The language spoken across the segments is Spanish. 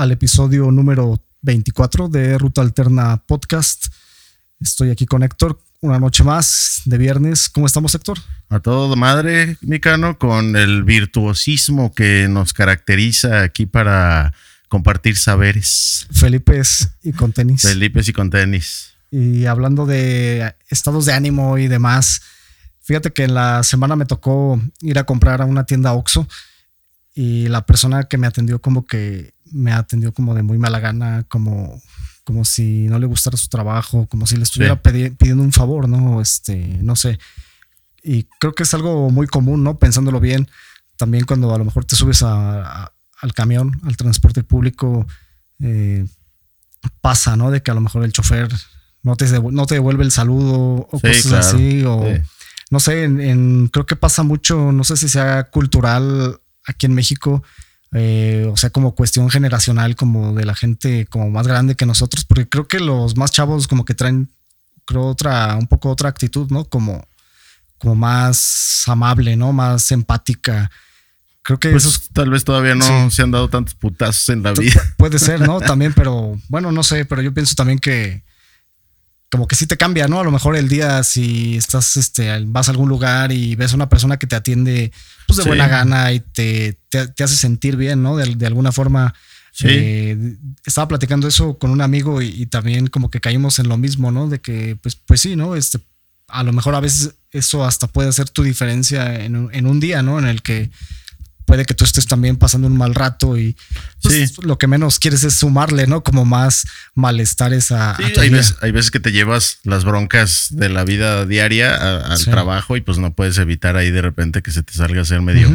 al episodio número 24 de Ruta Alterna Podcast. Estoy aquí con Héctor, una noche más de viernes. ¿Cómo estamos, Héctor? A todo madre, Micano, con el virtuosismo que nos caracteriza aquí para compartir saberes. Felipe y con tenis. Felipe y con tenis. Y hablando de estados de ánimo y demás, fíjate que en la semana me tocó ir a comprar a una tienda Oxxo y la persona que me atendió como que me atendió como de muy mala gana, como, como si no le gustara su trabajo, como si le estuviera pidiendo un favor, ¿no? Este, no sé. Y creo que es algo muy común, ¿no? Pensándolo bien, también cuando a lo mejor te subes al camión, al transporte público, eh, pasa, ¿no? De que a lo mejor el chofer no te, no te devuelve el saludo o cosas así, o no sé, en, creo que pasa mucho, no sé si sea cultural aquí en México, eh, o sea, como cuestión generacional, como de la gente como más grande que nosotros, porque creo que los más chavos como que traen, creo, otra, un poco otra actitud, ¿no? Como, como más amable, ¿no? Más empática. Creo que pues tal vez todavía no se han dado tantos putazos en la vida. Puede ser, ¿no? También, pero bueno, no sé, pero yo pienso también que como que sí te cambia, ¿no? A lo mejor el día si estás, este, vas a algún lugar y ves a una persona que te atiende pues de buena gana y te, te, hace sentir bien, ¿no? De, alguna forma. Sí. Eh, estaba platicando eso con un amigo y, también como que caímos en lo mismo, ¿no? De que, pues, pues sí, ¿no? Este, a lo mejor a veces eso hasta puede hacer tu diferencia en, en un día, ¿no? En el que puede que tú estés también pasando un mal rato y pues, lo que menos quieres es sumarle, ¿no? Como más malestares a, sí, hay, veces, hay veces que te llevas las broncas de la vida diaria al trabajo y pues no puedes evitar ahí de repente que se te salga a ser medio,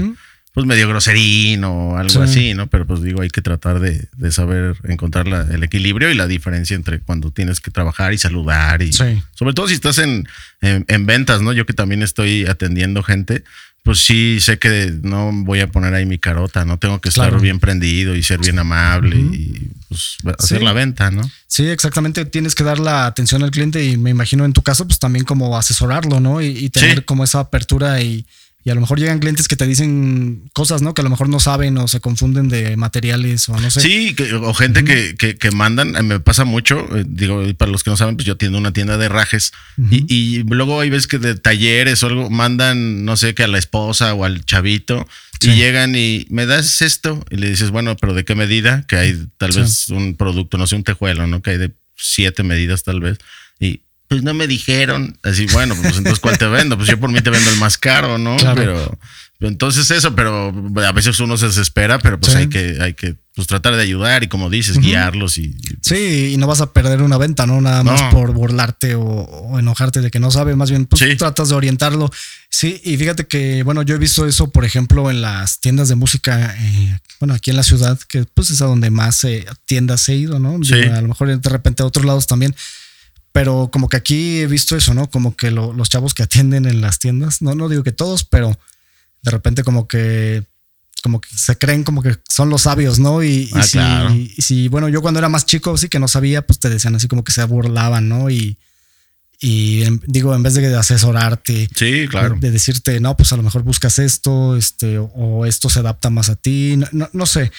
pues medio groserín o algo así, ¿no? Pero pues digo, hay que tratar de, saber encontrar el equilibrio y la diferencia entre cuando tienes que trabajar y saludar y sobre todo si estás en, en ventas, ¿no? Yo que también estoy atendiendo gente, pues sí sé que no voy a poner ahí mi carota, no tengo que estar bien prendido y ser bien amable y pues, hacer la venta, ¿no? Sí, exactamente. Tienes que dar la atención al cliente y me imagino en tu caso, pues también como asesorarlo, ¿no? Y, tener como esa apertura y, y a lo mejor llegan clientes que te dicen cosas, ¿no? Que a lo mejor no saben o se confunden de materiales o no sé. Sí, o gente que, que, mandan, eh, me pasa mucho, eh, digo, para los que no saben, pues yo atiendo una tienda de rajes y, y, luego hay veces que de talleres o algo mandan, no sé, que a la esposa o al chavito y llegan y me das esto y le dices, bueno, pero ¿de qué medida? Que hay tal vez un producto, no sé, un tejuelo, ¿no? Que hay de siete medidas tal vez. Y pues no me dijeron. Así, bueno, pues entonces ¿cuál te vendo? Pues yo por mí te vendo el más caro, ¿no? Pero entonces eso, pero a veces uno se desespera, pero pues hay que, hay que pues, tratar de ayudar y como dices, guiarlos y, pues Sí, y no vas a perder una venta, ¿no? Nada más por burlarte o, enojarte de que no sabe, más bien pues tratas de orientarlo. Sí, y fíjate que, bueno, yo he visto eso, por ejemplo, en las tiendas de música, eh, bueno, aquí en la ciudad, que pues es a donde más eh, tiendas he ido, ¿no? A lo mejor de repente a otros lados también pero como que aquí he visto eso, ¿no? Como que los chavos que atienden en las tiendas, no, no digo que todos, pero de repente como que como que se creen como que son los sabios, ¿no? Y, ah, si, bueno, yo cuando era más chico, sí que no sabía, pues te decían así como que se burlaban, ¿no? Y, y digo, en vez de asesorarte, sí, claro. de, decirte, no, pues a lo mejor buscas esto, este, o, esto se adapta más a ti, no, no sé,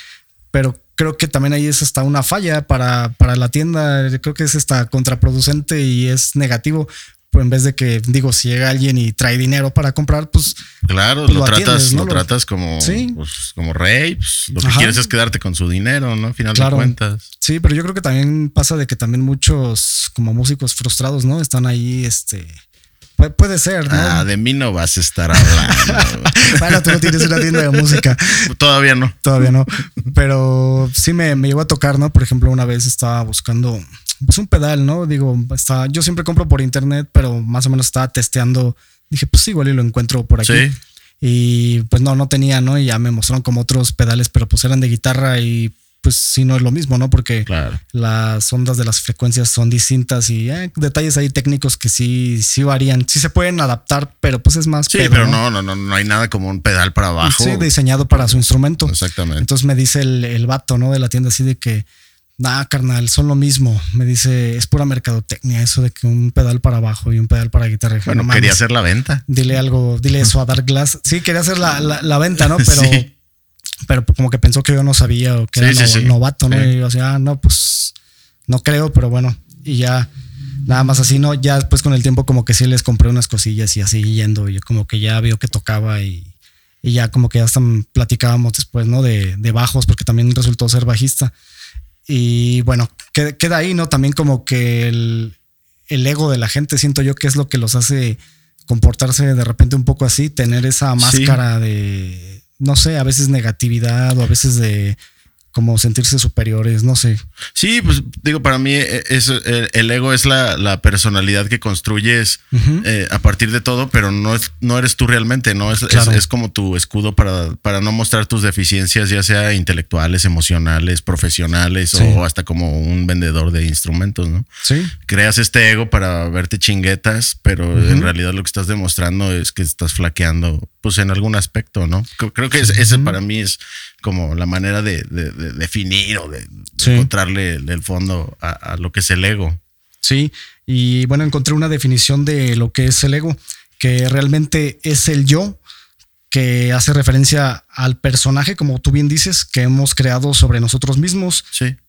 pero creo que también ahí es hasta una falla para, para la tienda. Creo que es hasta contraproducente y es negativo. Pues en vez de que, digo, si llega alguien y trae dinero para comprar, pues. Claro, pues lo, tratas, lo, tratas como, pues, como rey. Pues, lo que quieres es quedarte con su dinero, ¿no? Final de cuentas. Sí, pero yo creo que también pasa de que también muchos, como músicos frustrados, ¿no? Están ahí, este puede ser, ¿no? Ah, de mí no vas a estar hablando. bueno, tú no tienes una tienda de música. Todavía no. Todavía no. Pero sí me, me llegó a tocar, ¿no? Por ejemplo, una vez estaba buscando pues un pedal, ¿no? Digo, está, yo siempre compro por internet, pero más o menos estaba testeando. Dije, pues igual y lo encuentro por aquí. Sí. Y pues no, no tenía, ¿no? Y ya me mostraron como otros pedales, pero pues eran de guitarra y pues sí no es lo mismo, ¿no? Porque las ondas de las frecuencias son distintas y eh, detalles ahí técnicos que sí, sí varían. Sí se pueden adaptar, pero pues es más. Sí, pero no, no, no, no hay nada como un pedal para abajo. Sí, diseñado para su instrumento. Exactamente. Entonces me dice el, el vato, ¿no? De la tienda así de que, nah, carnal, son lo mismo. Me dice, es pura mercadotecnia eso de que un pedal para abajo y un pedal para guitarra. Bueno, quería hacer la venta. Dile algo, dile eso a Dark Glass. Sí, quería hacer la, la, venta, ¿no? Pero pero como que pensó que yo no sabía o que era novato, ¿no? Y yo decía, ah, no, pues no creo, pero bueno, y ya nada más así, ¿no? Ya después con el tiempo como que sí les compré unas cosillas y así yendo, y yo como que ya vio que tocaba y, y ya como que ya hasta platicábamos después, ¿no? De, de, bajos, porque también resultó ser bajista. Y bueno, queda ahí, ¿no? También como que el, el ego de la gente, siento yo que es lo que los hace comportarse de repente un poco así, tener esa máscara de, no sé, a veces negatividad o a veces de como sentirse superiores, no sé. Sí, pues digo, para mí eh, es, el, ego es la, personalidad que construyes eh, a partir de todo, pero no, es, no eres tú realmente, ¿no? Es, es, como tu escudo para, para no mostrar tus deficiencias, ya sea intelectuales, emocionales, profesionales o hasta como un vendedor de instrumentos, ¿no? Sí. Creas este ego para verte chinguetas, pero en realidad lo que estás demostrando es que estás flaqueando, pues en algún aspecto, ¿no? Creo que ese para mí es como la manera de, definir o de, encontrarle el fondo a, lo que es el ego. Sí, y bueno, encontré una definición de lo que es el ego, que realmente es el yo, que hace referencia al personaje, como tú bien dices, que hemos creado sobre nosotros mismos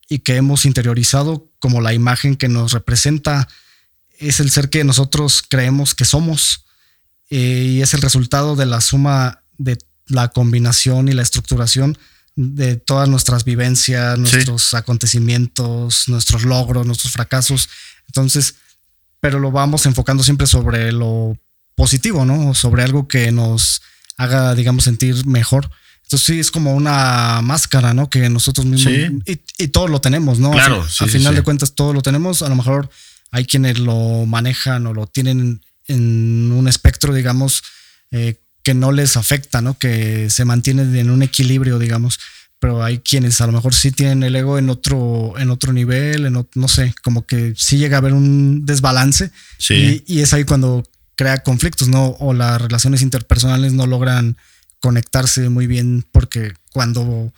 y que hemos interiorizado como la imagen que nos representa, es el ser que nosotros creemos que somos eh, y es el resultado de la suma de la combinación y la estructuración de todas nuestras vivencias, nuestros acontecimientos, nuestros logros, nuestros fracasos. Entonces, pero lo vamos enfocando siempre sobre lo positivo, ¿no? Sobre algo que nos haga, digamos, sentir mejor. Entonces sí, es como una máscara, ¿no? Que nosotros mismos... Y, y todo lo tenemos, ¿no? Claro. Al, final de cuentas todo lo tenemos. A lo mejor hay quienes lo manejan o lo tienen en un espectro, digamos, eh, que no les afecta, ¿no? Que se mantienen en un equilibrio, digamos. Pero hay quienes a lo mejor sí tienen el ego en otro, en otro nivel, en no sé, como que sí llega a haber un desbalance. Sí. Y, es ahí cuando crea conflictos, ¿no? O las relaciones interpersonales no logran conectarse muy bien porque cuando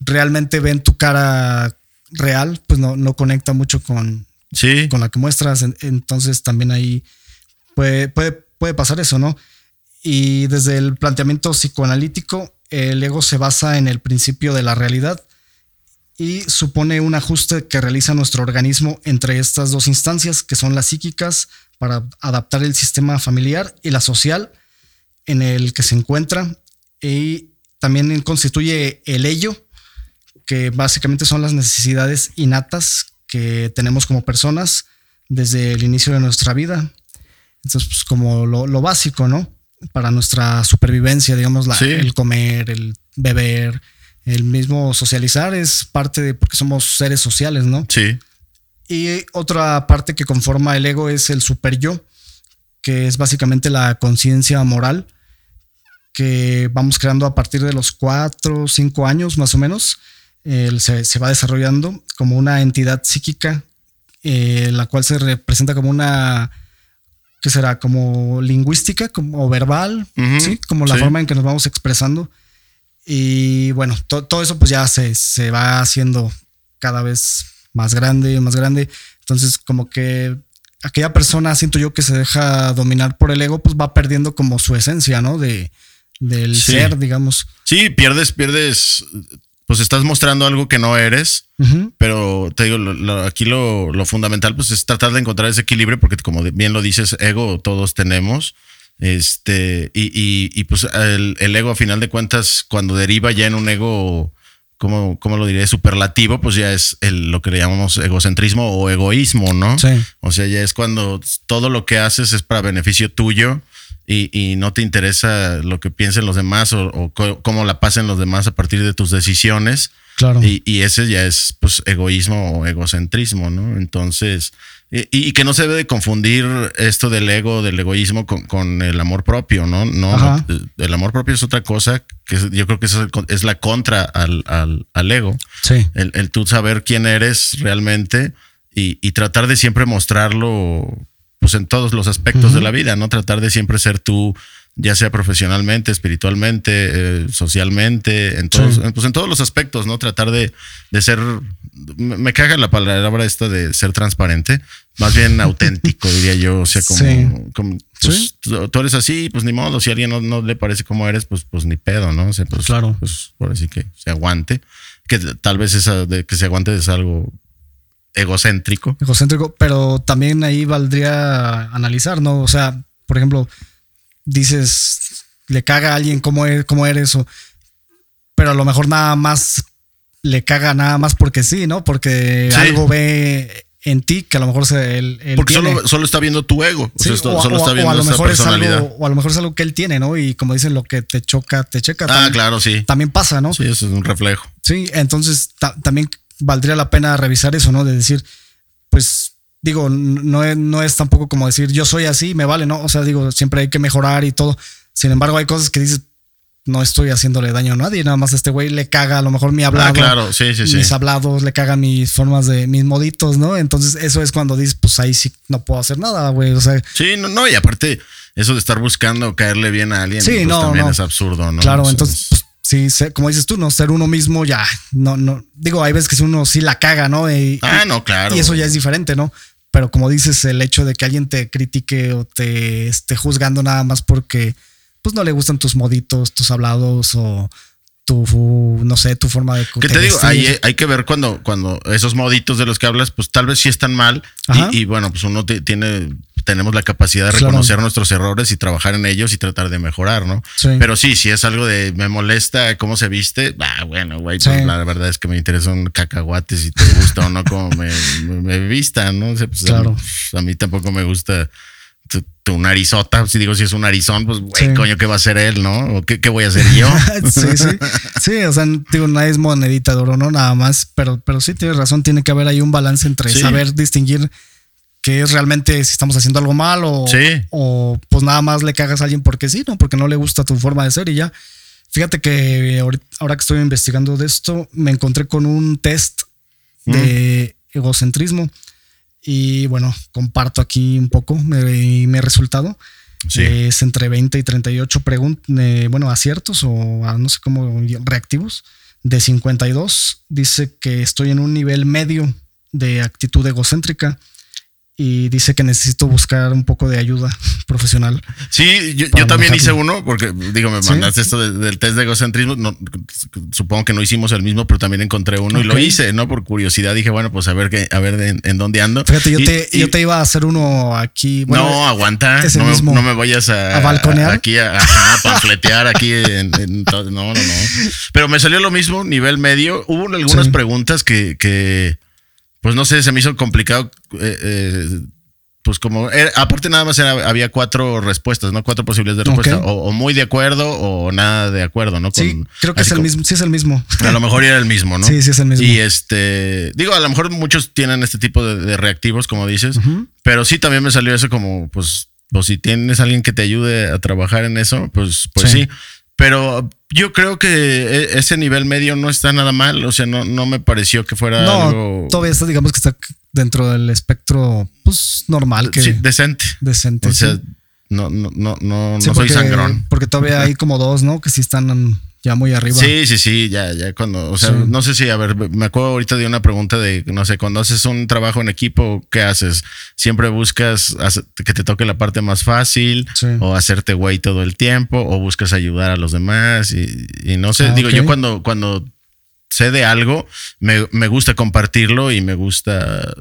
realmente ven tu cara real, pues no, no conecta mucho con, sí. con la que muestras. Entonces también ahí puede, puede, puede pasar eso, ¿no? Y desde el planteamiento psicoanalítico, el ego se basa en el principio de la realidad y supone un ajuste que realiza nuestro organismo entre estas dos instancias, que son las psíquicas, para adaptar el sistema familiar y la social en el que se encuentra. Y también constituye el ello, que básicamente son las necesidades innatas que tenemos como personas desde el inicio de nuestra vida. Entonces, pues como lo, lo básico, ¿no? Para nuestra supervivencia, digamos, la, el comer, el beber, el mismo socializar es parte de porque somos seres sociales, ¿no? Sí. Y otra parte que conforma el ego es el super yo, que es básicamente la conciencia moral que vamos creando a partir de los cuatro cinco años más o menos. se, se, va desarrollando como una entidad psíquica, eh, la cual se representa como una que será como lingüística, como verbal, ¿sí? como la forma en que nos vamos expresando. Y bueno, todo eso pues ya se, se va haciendo cada vez más grande, más grande. Entonces como que aquella persona, siento yo, que se deja dominar por el ego, pues va perdiendo como su esencia, ¿no? De, del ser, digamos. Sí, pierdes, pierdes pues estás mostrando algo que no eres, pero te digo, aquí lo, fundamental pues es tratar de encontrar ese equilibrio, porque como bien lo dices, ego todos tenemos. Este, y, pues el, ego a final de cuentas, cuando deriva ya en un ego, ¿cómo, cómo lo diré? Superlativo, pues ya es el, lo que le llamamos egocentrismo o egoísmo, ¿no? Sí. O sea, ya es cuando todo lo que haces es para beneficio tuyo y, no te interesa lo que piensen los demás o, cómo la pasen los demás a partir de tus decisiones. Claro. Y, ese ya es pues egoísmo o egocentrismo, ¿no? Entonces, y, que no se debe de confundir esto del ego, del egoísmo con, el amor propio, ¿no? No, el amor propio es otra cosa que yo creo que es, es la contra al, al, ego. Sí. El, el, tú saber quién eres realmente y, y tratar de siempre mostrarlo pues en todos los aspectos de la vida, ¿no? Tratar de siempre ser tú, ya sea profesionalmente, espiritualmente, eh, socialmente, en todos, pues en todos los aspectos, ¿no? Tratar de, de ser, me caga la palabra esta de ser transparente, más bien auténtico, diría yo. O sea, como, Sí. como, pues, tú tú eres así, pues ni modo. Si a alguien no, no le parece como eres, pues, pues ni pedo, ¿no? O sea, pues, Claro. Pues por así que se aguante. Que tal vez esa de que se aguante es algo egocéntrico. egocéntrico, pero también ahí valdría analizar, ¿no? O sea, por ejemplo, dices, le caga a alguien cómo, es, cómo eres, o, pero a lo mejor nada más le caga nada más porque sí, ¿no? Porque Sí. algo ve en ti que a lo mejor se, él, él Porque solo, solo está viendo tu ego. O sea, solo está o viendo a lo mejor es algo, o a lo mejor es algo que él tiene, ¿no? Y como dicen, lo que te choca, te checa. ah, también, claro, sí. también pasa, ¿no? Sí, eso es un reflejo. Sí, entonces ta- también valdría la pena revisar eso, ¿no? De decir, pues digo, no es, no es tampoco como decir yo soy así, me vale, ¿no? O sea, digo, siempre hay que mejorar y todo. Sin embargo, hay cosas que dices, no estoy haciéndole daño a nadie, nada más a este güey le caga a lo mejor mi hablado. Ah, claro, sí, sí, sí. Mis hablados le cagan mis formas de mis moditos, ¿no? Entonces, eso es cuando dices, pues ahí sí no puedo hacer nada, güey. O sea, Sí, no, no, y aparte, eso de estar buscando caerle bien a alguien, Sí, pues, no, también no. es absurdo, ¿no? Claro, O sea, entonces, pues, sí, como dices tú, no ser uno mismo ya, no, no, digo, hay veces que uno sí la caga, ¿no? Y, Ah, no, claro. y eso ya es diferente, ¿no? Pero como dices, el hecho de que alguien te critique o te esté juzgando nada más porque, pues no le gustan tus moditos, tus hablados o tu, no sé, tu forma de ¿Qué de te digo? Hay, hay que ver cuando, cuando esos moditos de los que hablas, pues tal vez sí están mal. Y, y bueno, pues uno te- tiene, tenemos la capacidad de Claro. reconocer nuestros errores y trabajar en ellos y tratar de mejorar, ¿no? Sí. Pero sí, si es algo de me molesta cómo se viste, ah, bueno, güey, pues Sí. la verdad es que me interesan cacahuates si te gusta o no cómo me, me, me vistan, ¿no? O sea, pues, Claro. a mí tampoco me gusta tu, tu narizota. Si digo si es un narizón, pues, güey, Sí. coño, ¿qué va a hacer él, no? ¿O qué, qué voy a hacer yo? sí, sí. Sí, o sea, digo, nadie es monedita de oro, ¿no? Nada más. Pero, pero sí tienes razón, tiene que haber ahí un balance entre Sí. saber distinguir qué es realmente si estamos haciendo algo mal o, Sí. o pues nada más le cagas a alguien porque sí, ¿no? Porque no le gusta tu forma de ser y ya. Fíjate que ahorita- ahora que estoy investigando de esto, me encontré con un test de egocentrismo y bueno, comparto aquí un poco mi, mi resultado. Sí. Es entre 20 y 38 preguntas, bueno, aciertos o ah, no sé cómo reactivos. De 52 dice que estoy en un nivel medio de actitud egocéntrica y dice que necesito buscar un poco de ayuda profesional. Sí, yo, también hice uno, porque digo, me ¿Sí? mandaste esto de- del test de egocentrismo. No, supongo que no hicimos el mismo, pero también encontré uno y lo hice, ¿no? Por curiosidad dije, bueno, pues a ver qué, a ver en, en dónde ando. Fíjate, yo, Y- te, y- yo te iba a hacer uno aquí. Bueno, no, aguanta. ese No, me- mismo. no me vayas a, ¿A balconear? aquí a, ajá, a panfletear aquí en, no, no, no. Pero me salió lo mismo, nivel medio. Hubo algunas Sí. preguntas que, que, pues no sé, se me hizo complicado. eh, eh, pues como, era- aparte nada más era- había cuatro respuestas, ¿no? Cuatro posibilidades de respuesta. O, o muy de acuerdo o nada de acuerdo, ¿no? sí, creo que es el como- mismo. Sí, es el mismo. A lo mejor era el mismo, ¿no? Sí, sí, es el mismo. Y este, digo, a lo mejor muchos tienen este tipo de, de reactivos, como dices, pero sí también me salió eso como, pues, pues si tienes alguien que te ayude a trabajar en eso, pues, pues sí. Sí. Pero yo creo que e- ese nivel medio no está nada mal, o sea, no, no me pareció que fuera No, algo todavía está, digamos que está dentro del espectro, pues normal, que sí, decente. decente. O sea, sí. no, no, no, no, Sí, no soy porque- sangrón. Porque todavía hay como dos, ¿no? Que sí están ya muy arriba. Sí, sí, sí, ya, ya cuando, o sea, Sí. no sé si, a ver, me acuerdo ahorita de una pregunta de, no sé, cuando haces un trabajo en equipo, ¿qué haces? ¿Siempre buscas que te toque la parte más fácil Sí. o hacerte güey todo el tiempo o buscas ayudar a los demás? Y, y no sé, Ah, digo, yo cuando, cuando sé de algo, me, me gusta compartirlo y me gusta,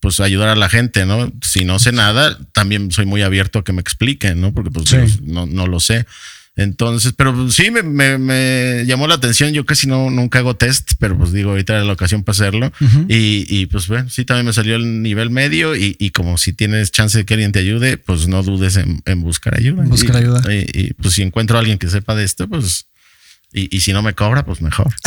pues, ayudar a la gente, ¿no? Si no sé nada, también soy muy abierto a que me expliquen, ¿no? Porque, pues, Sí. no, no lo sé. Entonces, pero pues, sí me, me- me llamó la atención. Yo casi no nunca hago test, pero pues digo, ahorita era la ocasión para hacerlo. Y, y, pues bueno, sí también me salió el nivel medio. Y, y como si tienes chance de que alguien te ayude, pues no dudes en, en buscar ayuda. Buscar Y- ayuda. Y, y, pues si encuentro a alguien que sepa de esto, pues. Y, y si no me cobra, pues mejor.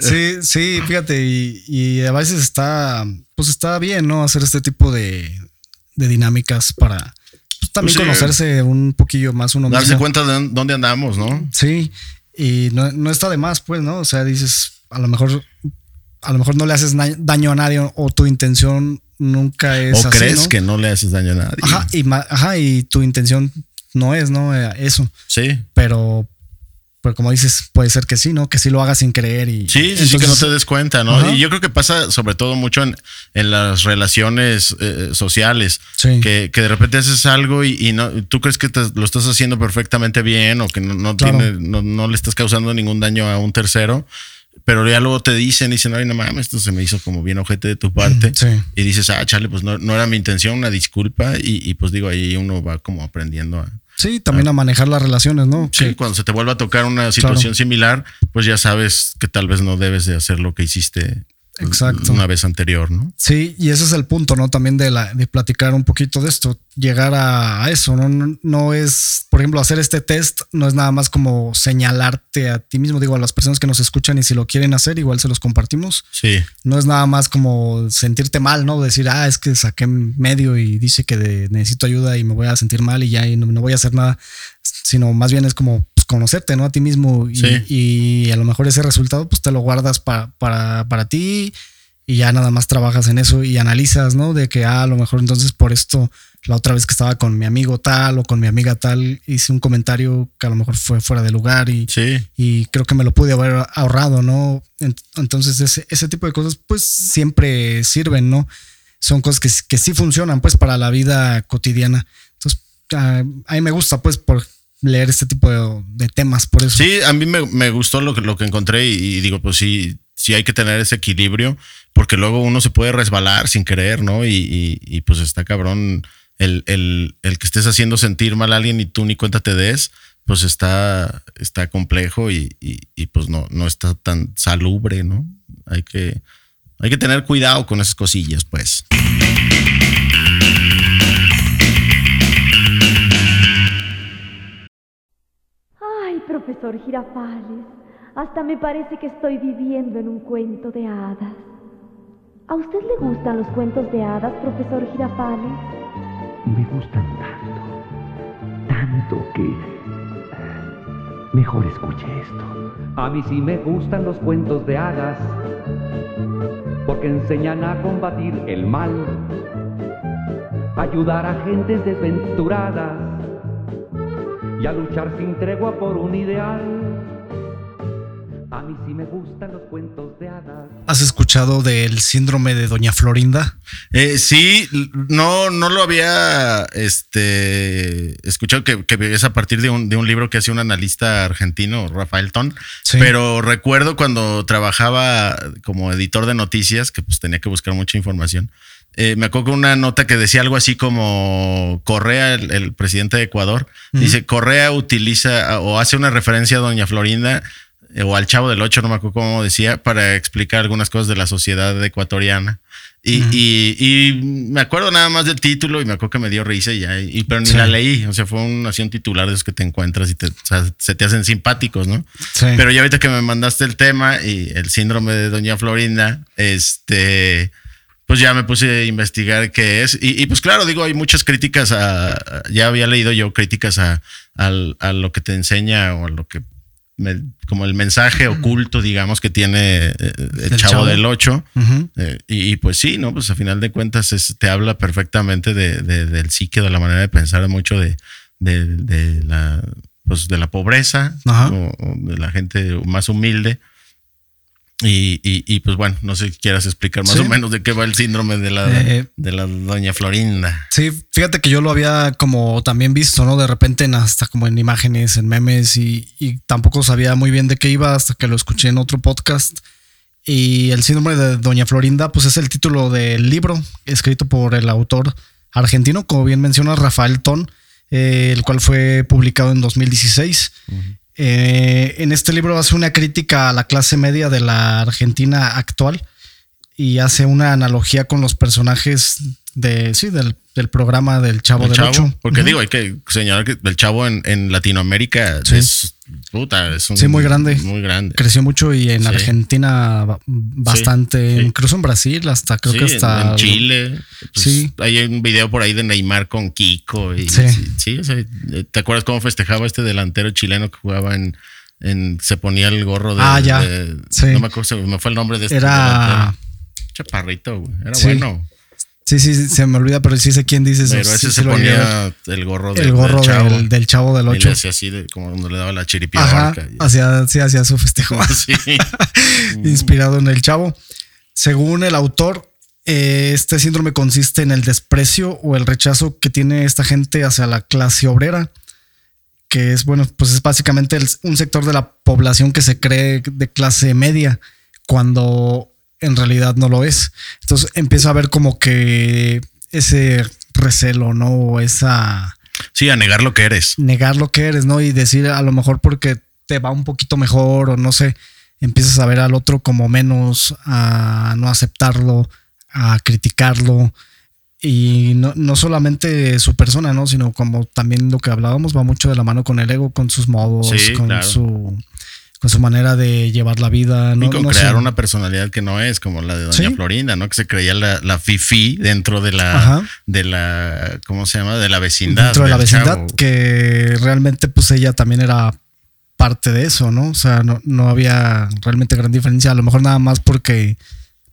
Sí, sí, fíjate, y, y a veces está, pues está bien, ¿no? Hacer este tipo de, de dinámicas para pues, también Pues sí. conocerse un poquillo más uno Darse mismo. cuenta de dónde- andamos, ¿no? Sí, y no, no está de más, pues, ¿no? O sea, dices, a lo mejor, a lo mejor no le haces daño a nadie o tu intención nunca es o así, crees ¿no? que no le haces daño a nadie. Ajá, y, ajá, y tu intención no es, ¿no? Eh, Eso. Sí. Pero pero como dices, puede ser que sí, ¿no? Que sí lo hagas sin creer y... Sí, sí, sí, que no te des cuenta, ¿no? Y yo creo que pasa sobre todo mucho en, en las relaciones eh, sociales, que, que, de repente haces algo y, no, tú crees que lo estás haciendo perfectamente bien o que no, no, tiene, no, no le estás causando ningún daño a un tercero pero ya luego te dicen, dicen, ay, no mames, esto se me hizo como bien ojete de tu parte. Y dices, ah, chale, pues no, no, era mi intención, una disculpa. Y, pues digo, ahí uno va como aprendiendo a. Sí, también a, manejar las relaciones, ¿no? Sí, cuando se te vuelva a tocar una situación similar, pues ya sabes que tal vez no debes de hacer lo que hiciste Exacto. una vez anterior, ¿no? Sí, y ese es el punto, ¿no? También de, la, de platicar un poquito de esto, llegar a, eso, ¿no? ¿no? es, por ejemplo, hacer este test, no es nada más como señalarte a ti mismo, digo, a las personas que nos escuchan y si lo quieren hacer, igual se los compartimos. Sí. No es nada más como sentirte mal, ¿no? Decir, ah, es que saqué medio y dice que necesito ayuda y me voy a sentir mal y ya y no, no voy a hacer nada, sino más bien es como conocerte, ¿no? A ti mismo y, a lo mejor ese resultado pues te lo guardas para, para ti y ya nada más trabajas en eso y analizas, ¿no? De que ah, a lo mejor entonces por esto la otra vez que estaba con mi amigo tal o con mi amiga tal hice un comentario que a lo mejor fue fuera de lugar y, y creo que me lo pude haber ahorrado, ¿no? Entonces ese, ese tipo de cosas pues siempre sirven, ¿no? Son cosas que, que sí funcionan pues para la vida cotidiana. Entonces a, a mí me gusta pues por leer este tipo de, temas, por eso. Sí, a mí me, gustó lo que, lo que encontré y, digo, pues sí, sí hay que tener ese equilibrio, porque luego uno se puede resbalar sin querer, ¿no? Y, pues está cabrón el, que estés haciendo sentir mal a alguien y tú ni cuenta te des, pues está, está complejo y, pues no, no está tan salubre, ¿no? Hay que, hay que tener cuidado con esas cosillas, pues. Profesor Girafales. Hasta me parece que estoy viviendo en un cuento de hadas. ¿A usted le gustan los cuentos de hadas, profesor Girafales? Me gustan tanto, tanto que... Eh, mejor escuche esto. A mí sí me gustan los cuentos de hadas, porque enseñan a combatir el mal, ayudar a gentes desventuradas y a luchar sin tregua por un ideal. A mí sí me gustan los cuentos de hadas. ¿Has escuchado del síndrome de Doña Florinda? Eh, sí, no, no lo había este, escuchado que, es a partir de un, de un, libro que hace un analista argentino, Rafael Ton. Pero recuerdo cuando trabajaba como editor de noticias, que pues tenía que buscar mucha información. Eh, me acuerdo una nota que decía algo así como Correa, el, presidente de Ecuador, dice, Correa utiliza o hace una referencia a doña Florinda eh, o al chavo del Ocho, no me acuerdo cómo decía, para explicar algunas cosas de la sociedad ecuatoriana. Y, me acuerdo nada más del título y me acuerdo que me dio risa y ya, y, pero ni la leí. O sea, fue un, un titular de esos que te encuentras y te, se te hacen simpáticos, ¿no? Pero ya ahorita que me mandaste el tema y el síndrome de Doña Florinda, este pues ya me puse a investigar qué es. Y, pues claro, digo, hay muchas críticas a, ya había leído yo críticas a, a, lo que te enseña o a lo que, como el mensaje oculto, digamos, que tiene eh, el, chavo, del 8. Eh, y, pues sí, ¿no? Pues a final de cuentas te habla perfectamente de, del psique, de la manera de pensar mucho de, de, la, pues de la pobreza o de la gente más humilde. Y, y, pues bueno, no sé si quieras explicar más o menos de qué va el síndrome de la, eh, de la doña Florinda. Sí, fíjate que yo lo había como también visto, ¿no? De repente en, hasta como en imágenes, en memes y, tampoco sabía muy bien de qué iba hasta que lo escuché en otro podcast. Y el síndrome de doña Florinda, pues es el título del libro escrito por el autor argentino, como bien menciona Rafael Ton, eh, el cual fue publicado en 2016. Eh, en este libro hace una crítica a la clase media de la Argentina actual y hace una analogía con los personajes de, sí, del, programa del Chavo del Ocho. Porque digo, hay que señalar que el Chavo en, Latinoamérica es puta, es un, sí, muy grande. Muy grande. Creció mucho y en Argentina bastante, incluso en Brasil, hasta creo que hasta. En Chile. Pues, sí. Hay un video por ahí de Neymar con Kiko. Y, sí. ¿Te acuerdas cómo festejaba este delantero chileno que jugaba en. en se ponía el gorro de. Ah, ya. no me acuerdo, me fue el nombre de este. Era. Chaparrito, Era bueno. Sí, sí, sí, se me olvida, pero sí sé quién dice eso. Pero Sí, ese sí se ponía el gorro, de- el gorro del chavo. del, del chavo del Y le 8. hacía así, de, como cuando le daba la Ajá, chiripiorca. hacía, sí, hacía su festejo. Sí. inspirado en el chavo. Según el autor, eh, este síndrome consiste en el desprecio o el rechazo que tiene esta gente hacia la clase obrera, que es, bueno, pues es básicamente el- un sector de la población que se cree de clase media, cuando en realidad no lo es. Entonces empieza a ver como que ese recelo, ¿no? O esa Sí, a negar lo que eres. negar lo que eres, ¿no? Y decir a lo mejor porque te va un poquito mejor o no sé, empiezas a ver al otro como menos, a no aceptarlo, a criticarlo. Y no, no solamente su persona, ¿no? Sino como también lo que hablábamos va mucho de la mano con el ego, con sus modos, Sí, con claro. su con su manera de llevar la vida. No, y con no crear sé. una personalidad que no es, como la de Doña Sí. Florinda, ¿no? Que se creía la, la fifi dentro de la, Ajá. de la, ¿cómo se llama? De la vecindad. dentro de la vecindad, chavo. que realmente pues ella también era parte de eso, ¿no? O sea, no, no había realmente gran diferencia, a lo mejor nada más porque,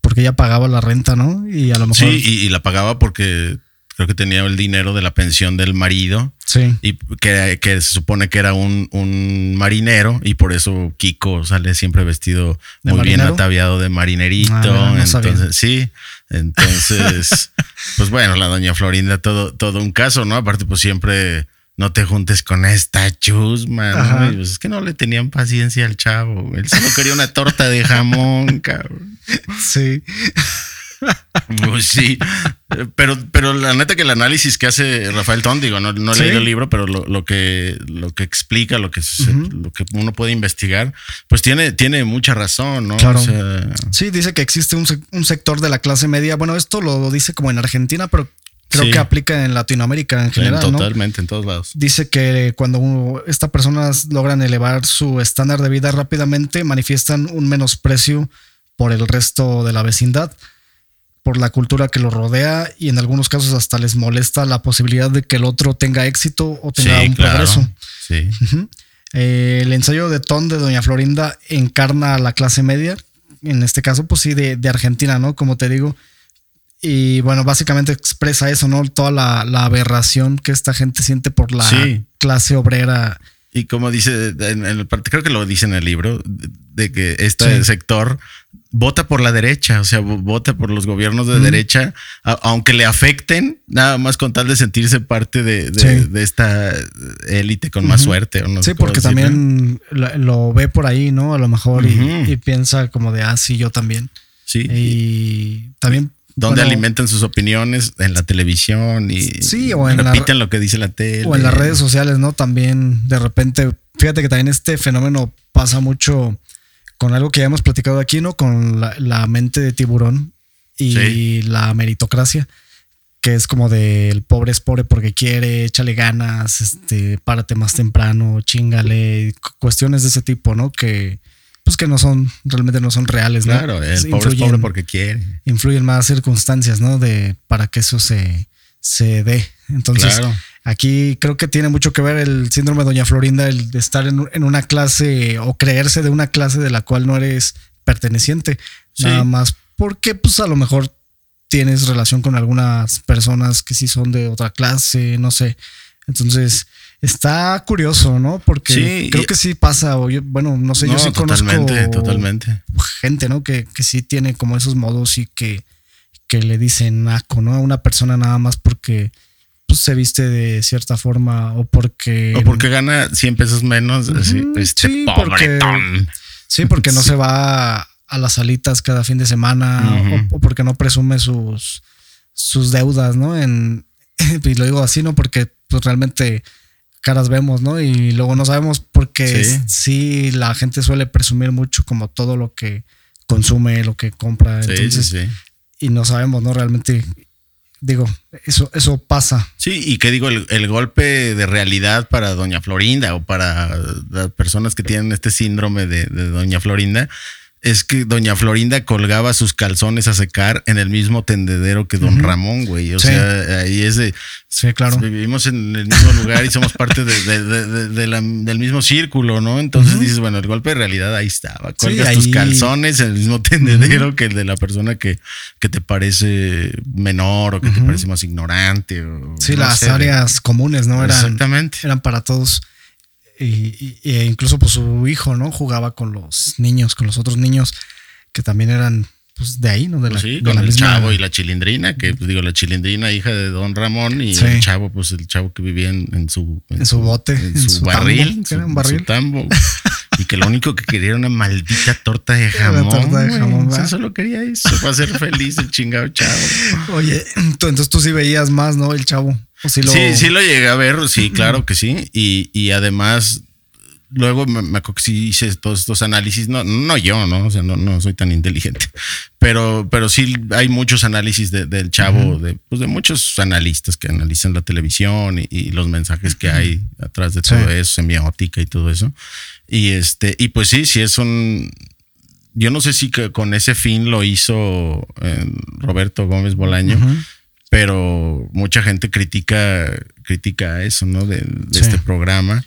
porque ella pagaba la renta, ¿no? Y a lo mejor... Sí, y, y la pagaba porque creo que tenía el dinero de la pensión del marido sí. y que, que se supone que era un, un marinero y por eso Kiko sale siempre vestido ¿De muy bien ataviado de marinerito. Ah, no, entonces, sí, entonces, pues bueno, la doña Florinda, todo, todo un caso, ¿no? Aparte, pues siempre no te juntes con esta chusma, pues, es que no le tenían paciencia al chavo. Él solo quería una torta de jamón, cabrón. Sí. Pues sí, pero, pero la neta que el análisis que hace Rafael Tón, digo, no, no he Sí. leído el libro, pero lo, lo que, lo que explica, lo que, se- Ujú. lo que uno puede investigar, pues tiene, tiene mucha razón, ¿no? Claro. O sea, Sí, dice que existe un, un sector de la clase media. Bueno, esto lo dice como en Argentina, pero creo Sí. que aplica en Latinoamérica en general, ¿no? totalmente, en todos lados. Dice que cuando estas personas logran elevar su estándar de vida rápidamente, manifiestan un menosprecio por el resto de la vecindad, por la cultura que los rodea y en algunos casos hasta les molesta la posibilidad de que el otro tenga éxito o tenga Sí, un claro. progreso. Sí. Eh, el ensayo de Ton de Doña Florinda encarna a la clase media, en este caso, pues sí, de, de Argentina, ¿no? Como te digo. Y bueno, básicamente expresa eso, ¿no? Toda la, la aberración que esta gente siente por la Sí. clase obrera. Y como dice, en el creo que lo dice en el libro, de que este Sí. sector vota por la derecha, o sea, vo- vota por los gobiernos de derecha, a- aunque le afecten, nada más con tal de sentirse parte de, de- Sí. de esta élite con más suerte. o no Sí, porque decirlo. también lo, lo ve por ahí, ¿no? A lo mejor y- y, piensa como de, ah, sí, yo también. Sí. Y también... donde bueno, alimentan sus opiniones en la televisión y Sí, o en la- repiten lo que dice la tele. O en las redes sociales, ¿no? También de repente, fíjate que también este fenómeno pasa mucho con algo que ya hemos platicado aquí, ¿no? Con la, la mente de tiburón y Sí. la meritocracia, que es como de el pobre es pobre porque quiere, échale ganas, este, párate más temprano, chingale, cu- cuestiones de ese tipo, ¿no? Que pues que no son, realmente no son reales, ¿no? Claro, el pobre es pobre porque quiere. influyen más circunstancias, ¿no? De para que eso se, se dé. Entonces, Claro. Aquí creo que tiene mucho que ver el síndrome de Doña Florinda, el de estar en, en una clase o creerse de una clase de la cual no eres perteneciente. Sí. Nada más porque, pues, a lo mejor tienes relación con algunas personas que sí son de otra clase, no sé. Entonces, está curioso, ¿no? Porque Sí, creo que sí pasa, o yo- bueno, no sé, yo sí totalmente, conozco totalmente. gente, ¿no? Que, que sí tiene como esos modos y que, que le dicen naco, ¿no? A una persona nada más porque pues, se viste de cierta forma o porque... O porque gana 100 pesos menos. así, este sí, porque-. Sí, porque no se va a, las salitas cada fin de semana o, o porque no presume sus, sus deudas, ¿no? En, y lo digo así, ¿no? Porque pues realmente caras vemos, ¿no? Y luego no sabemos porque Sí. sí, la gente suele presumir mucho como todo lo que consume, lo que compra. Sí, entonces, sí, sí. y no sabemos, ¿no? Realmente, digo, eso, eso pasa. Sí, y que digo, el, el golpe de realidad para Doña Florinda o para las personas que tienen este síndrome de, de Doña Florinda es que doña Florinda colgaba sus calzones a secar en el mismo tendedero que don Ramón, güey. O Sí. sea, ahí es de... Sí, claro. Vivimos en el mismo lugar y somos parte de- de- de- de- de la- del mismo círculo, ¿no? Entonces dices, bueno, el golpe de realidad ahí estaba. Colgas tus ahí- calzones en el mismo tendedero que el de la persona que, que te parece menor o que te parece más ignorante. O, Sí, no las sé, áreas comunes, ¿no? Eran, Exactamente. eran para todos. Y, y- e incluso pues su hijo, ¿no? Jugaba con los niños, con los otros niños que también eran pues de ahí, ¿no? De la, Pues sí, de con la el misma- chavo y la chilindrina, que pues, digo, la chilindrina, hija de don Ramón, y Sí. el chavo, pues el chavo que vivía en, en su, En su bote, en, su, su barril, tambo, su, era un en barril. su tambo, y que lo único que quería era una maldita torta de Una jamón. torta de jamón, O solo quería eso, para ser feliz el chingado chavo. Oye, entonces tú sí veías más, ¿no? El chavo. Sí lo... Sí, sí lo llegué a ver, sí, claro que sí. Y, y además, luego me, me acuerdo que sí hice todos estos análisis. No, no yo, ¿no? O sea, no, no soy tan inteligente. Pero, pero sí hay muchos análisis de- del chavo, de, pues de muchos analistas que analizan la televisión y, y los mensajes que hay atrás de todo Sí. eso, semiótica y todo eso. Y este, y pues sí, sí es un. Yo no sé si que con ese fin lo hizo eh, Roberto Gómez Bolaño pero mucha gente critica, critica eso, ¿no? De, de Sí. este programa.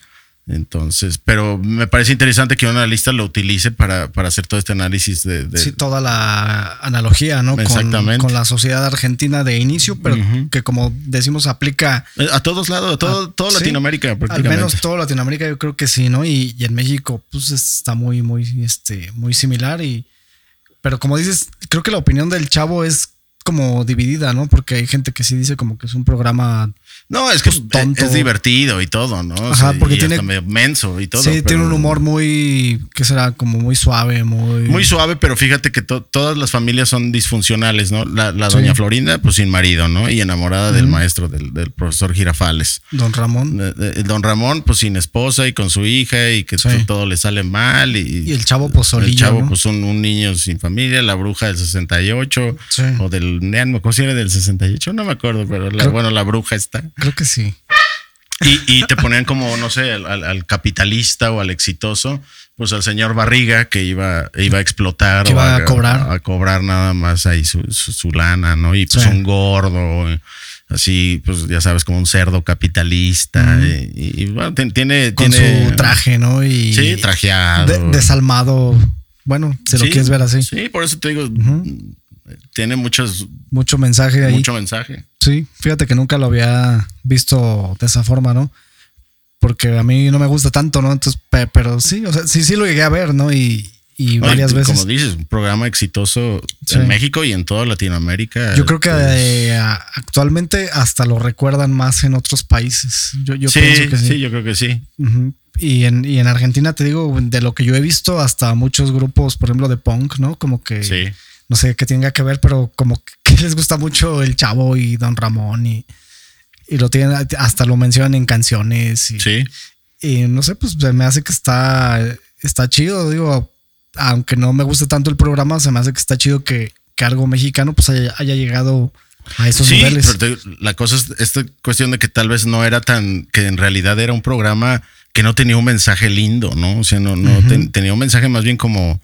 Entonces, pero me parece interesante que un analista lo utilice para, para hacer todo este análisis de, de- Sí, toda la analogía, ¿no? Con- Exactamente. Con, la sociedad argentina de inicio, pero que como decimos aplica a todos lados, a todo, todo Ah, sí. Latinoamérica al menos toda Latinoamérica, yo creo que sí, ¿no? Y, y en México, pues está muy, muy, este, muy similar. Y, pero como dices, creo que la opinión del chavo es como dividida, ¿no? Porque hay gente que sí dice como que es un programa. No, es que pues, tonto. es divertido y todo, ¿no? O Ajá, sea, porque y tiene- hasta medio menso y todo. sí, pero- tiene un humor muy, ¿qué será? Como muy suave, muy. Muy suave, pero fíjate que to- todas las familias son disfuncionales, ¿no? La, la Sí. doña Florinda, pues sin marido, ¿no? Y enamorada del maestro, del, del profesor Girafales. Don Ramón. Eh, eh, Don Ramón, pues sin esposa y con su hija y que Sí. todo le sale mal. Y, Y el chavo, pues, El solillo, chavo, ¿no? pues un, un niño sin familia, la bruja del 68 Sí. o del Nean, ¿cómo si era del 68? No me acuerdo, pero la- Creo- bueno, la bruja está. Creo que sí. Y, y te ponían como, no sé, al, al- al capitalista o al exitoso, pues al señor Barriga que iba, iba a explotar Que o iba a cobrar. A, cobrar nada más ahí su, su- su lana, ¿no? Y pues Sí. un gordo, eh, así, pues ya sabes, como un cerdo capitalista. y, y, bueno, tiene, Con tiene su traje, ¿no? Y Sí, trajeado. de- desalmado. Bueno, si lo quieres ver así. Sí, por eso te digo, tiene muchos, Mucho mensaje ahí. mucho mensaje. Sí, fíjate que nunca lo había visto de esa forma, ¿no? Porque a mí no me gusta tanto, ¿no? Entonces, pe- pero sí, o sea, sí, sí lo llegué a ver, ¿no? Y, y varias Oye, veces. Como dices, un programa exitoso Sí. en México y en toda Latinoamérica. Yo creo que pues, eh, actualmente hasta lo recuerdan más en otros países. Yo, yo sí, pienso que sí. sí, yo creo que sí. Y en, y en Argentina, te digo, de lo que yo he visto, hasta muchos grupos, por ejemplo, de punk, ¿no? Como que, Sí. No sé qué tenga que ver, pero como que les gusta mucho el Chavo y Don Ramón y, y lo tienen, hasta lo mencionan en canciones y, Sí. y no sé, pues me hace que está, está chido, digo, aunque no me guste tanto el programa, se me hace que está chido que, que algo mexicano pues haya, haya llegado a esos Sí, niveles. pero te- la cosa es esta cuestión de que tal vez no era tan, que en realidad era un programa que no tenía un mensaje lindo, ¿no? O sea, no, no ten- tenía un mensaje más bien como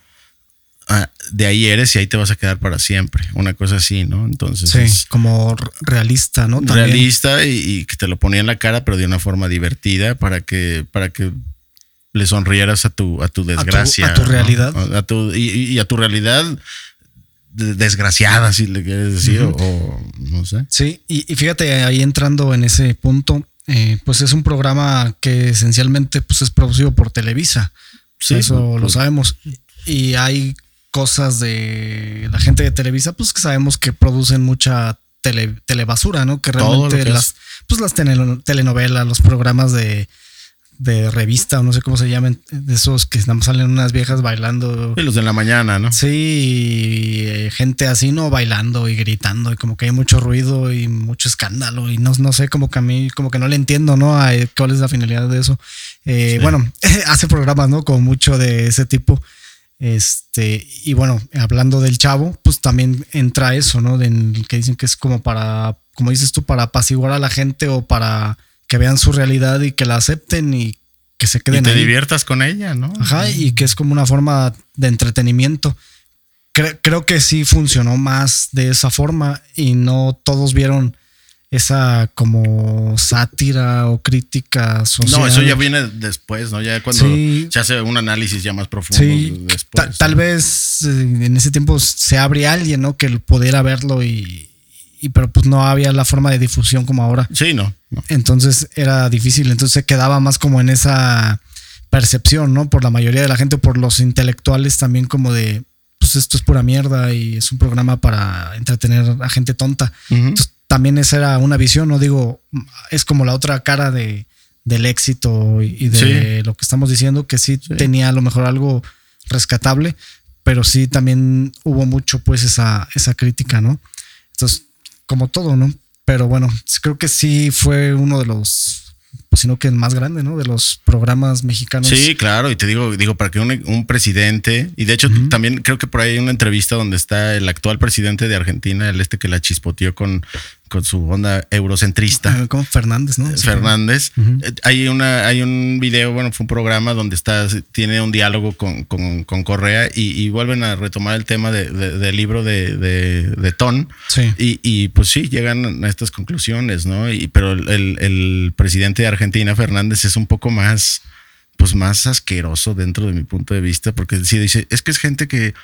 ah, de ahí eres y ahí te vas a quedar para siempre, una cosa así, ¿no? Entonces Sí, es como realista, ¿no? También. realista y, y que te lo ponía en la cara, pero de una forma divertida para que, para que le sonrieras a tu, a tu desgracia. a tu realidad. A tu- y, y a tu realidad de- desgraciada, si le quieres decir, o- o no sé. Sí, y, y fíjate, ahí entrando en ese punto, eh, pues es un programa que esencialmente pues es producido por Televisa. Sí, eso por- lo sabemos. Y hay cosas de la gente de Televisa, pues que sabemos que producen mucha tele, telebasura, ¿no? Que realmente que las, es. pues las tele- telenovelas, los programas de, de revista, o no sé cómo se llaman, de esos que salen unas viejas bailando. Y los de la mañana, ¿no? Sí, gente así, ¿no? Bailando y gritando y como que hay mucho ruido y mucho escándalo y no, no sé, como que a mí como que no le entiendo, ¿no? A eh, cuál es la finalidad de eso. Eh, Sí. Bueno, hace programas, ¿no? Con mucho de ese tipo. Este, y bueno, hablando del chavo, pues también entra eso, ¿no? De en- que dicen que es como para, como dices tú, para apaciguar a la gente o para que vean su realidad y que la acepten y que se Y queden te ahí. diviertas con ella, ¿no? Ajá, y que es como una forma de entretenimiento. Cre- creo que sí funcionó más de esa forma y no todos vieron esa como sátira o crítica social. No, eso ya viene después, ¿no? Ya cuando Sí. se hace un análisis ya más profundo Sí, después. ta- tal vez eh, en ese tiempo se abre alguien, ¿no? Que pudiera verlo y, y- pero pues no había la forma de difusión como ahora. Sí, no. no. Entonces era difícil, entonces se quedaba más como en esa percepción, ¿no? Por la mayoría de la gente, por los intelectuales también como de, pues esto es pura mierda y es un programa para entretener a gente tonta. Entonces también esa era una visión, no digo, es como la otra cara de, del éxito y y de Sí. lo que estamos diciendo, que sí, tenía a lo mejor algo rescatable, pero sí también hubo mucho pues esa, esa crítica, ¿no? Entonces, como todo, ¿no? Pero bueno, creo que sí fue uno de los, pues sino que el más grande, ¿no? De los programas mexicanos. Sí, claro, y te digo, digo, para que un, un presidente, y de hecho también creo que por ahí hay una entrevista donde está el actual presidente de Argentina, el este que la chispoteó con, con su onda eurocentrista. Como Fernández, ¿no? Sí, Fernández. Eh, Hay una, hay un video, bueno, fue un programa donde está, tiene un diálogo con, con- con Correa y, y vuelven a retomar el tema de- de- del libro de, de, de Ton. Sí. Y, y, pues sí, llegan a estas conclusiones, ¿no? Y, pero el, el- el presidente de Argentina, Fernández, es un poco más, pues más asqueroso dentro de mi punto de vista, porque sí dice, es que es gente que,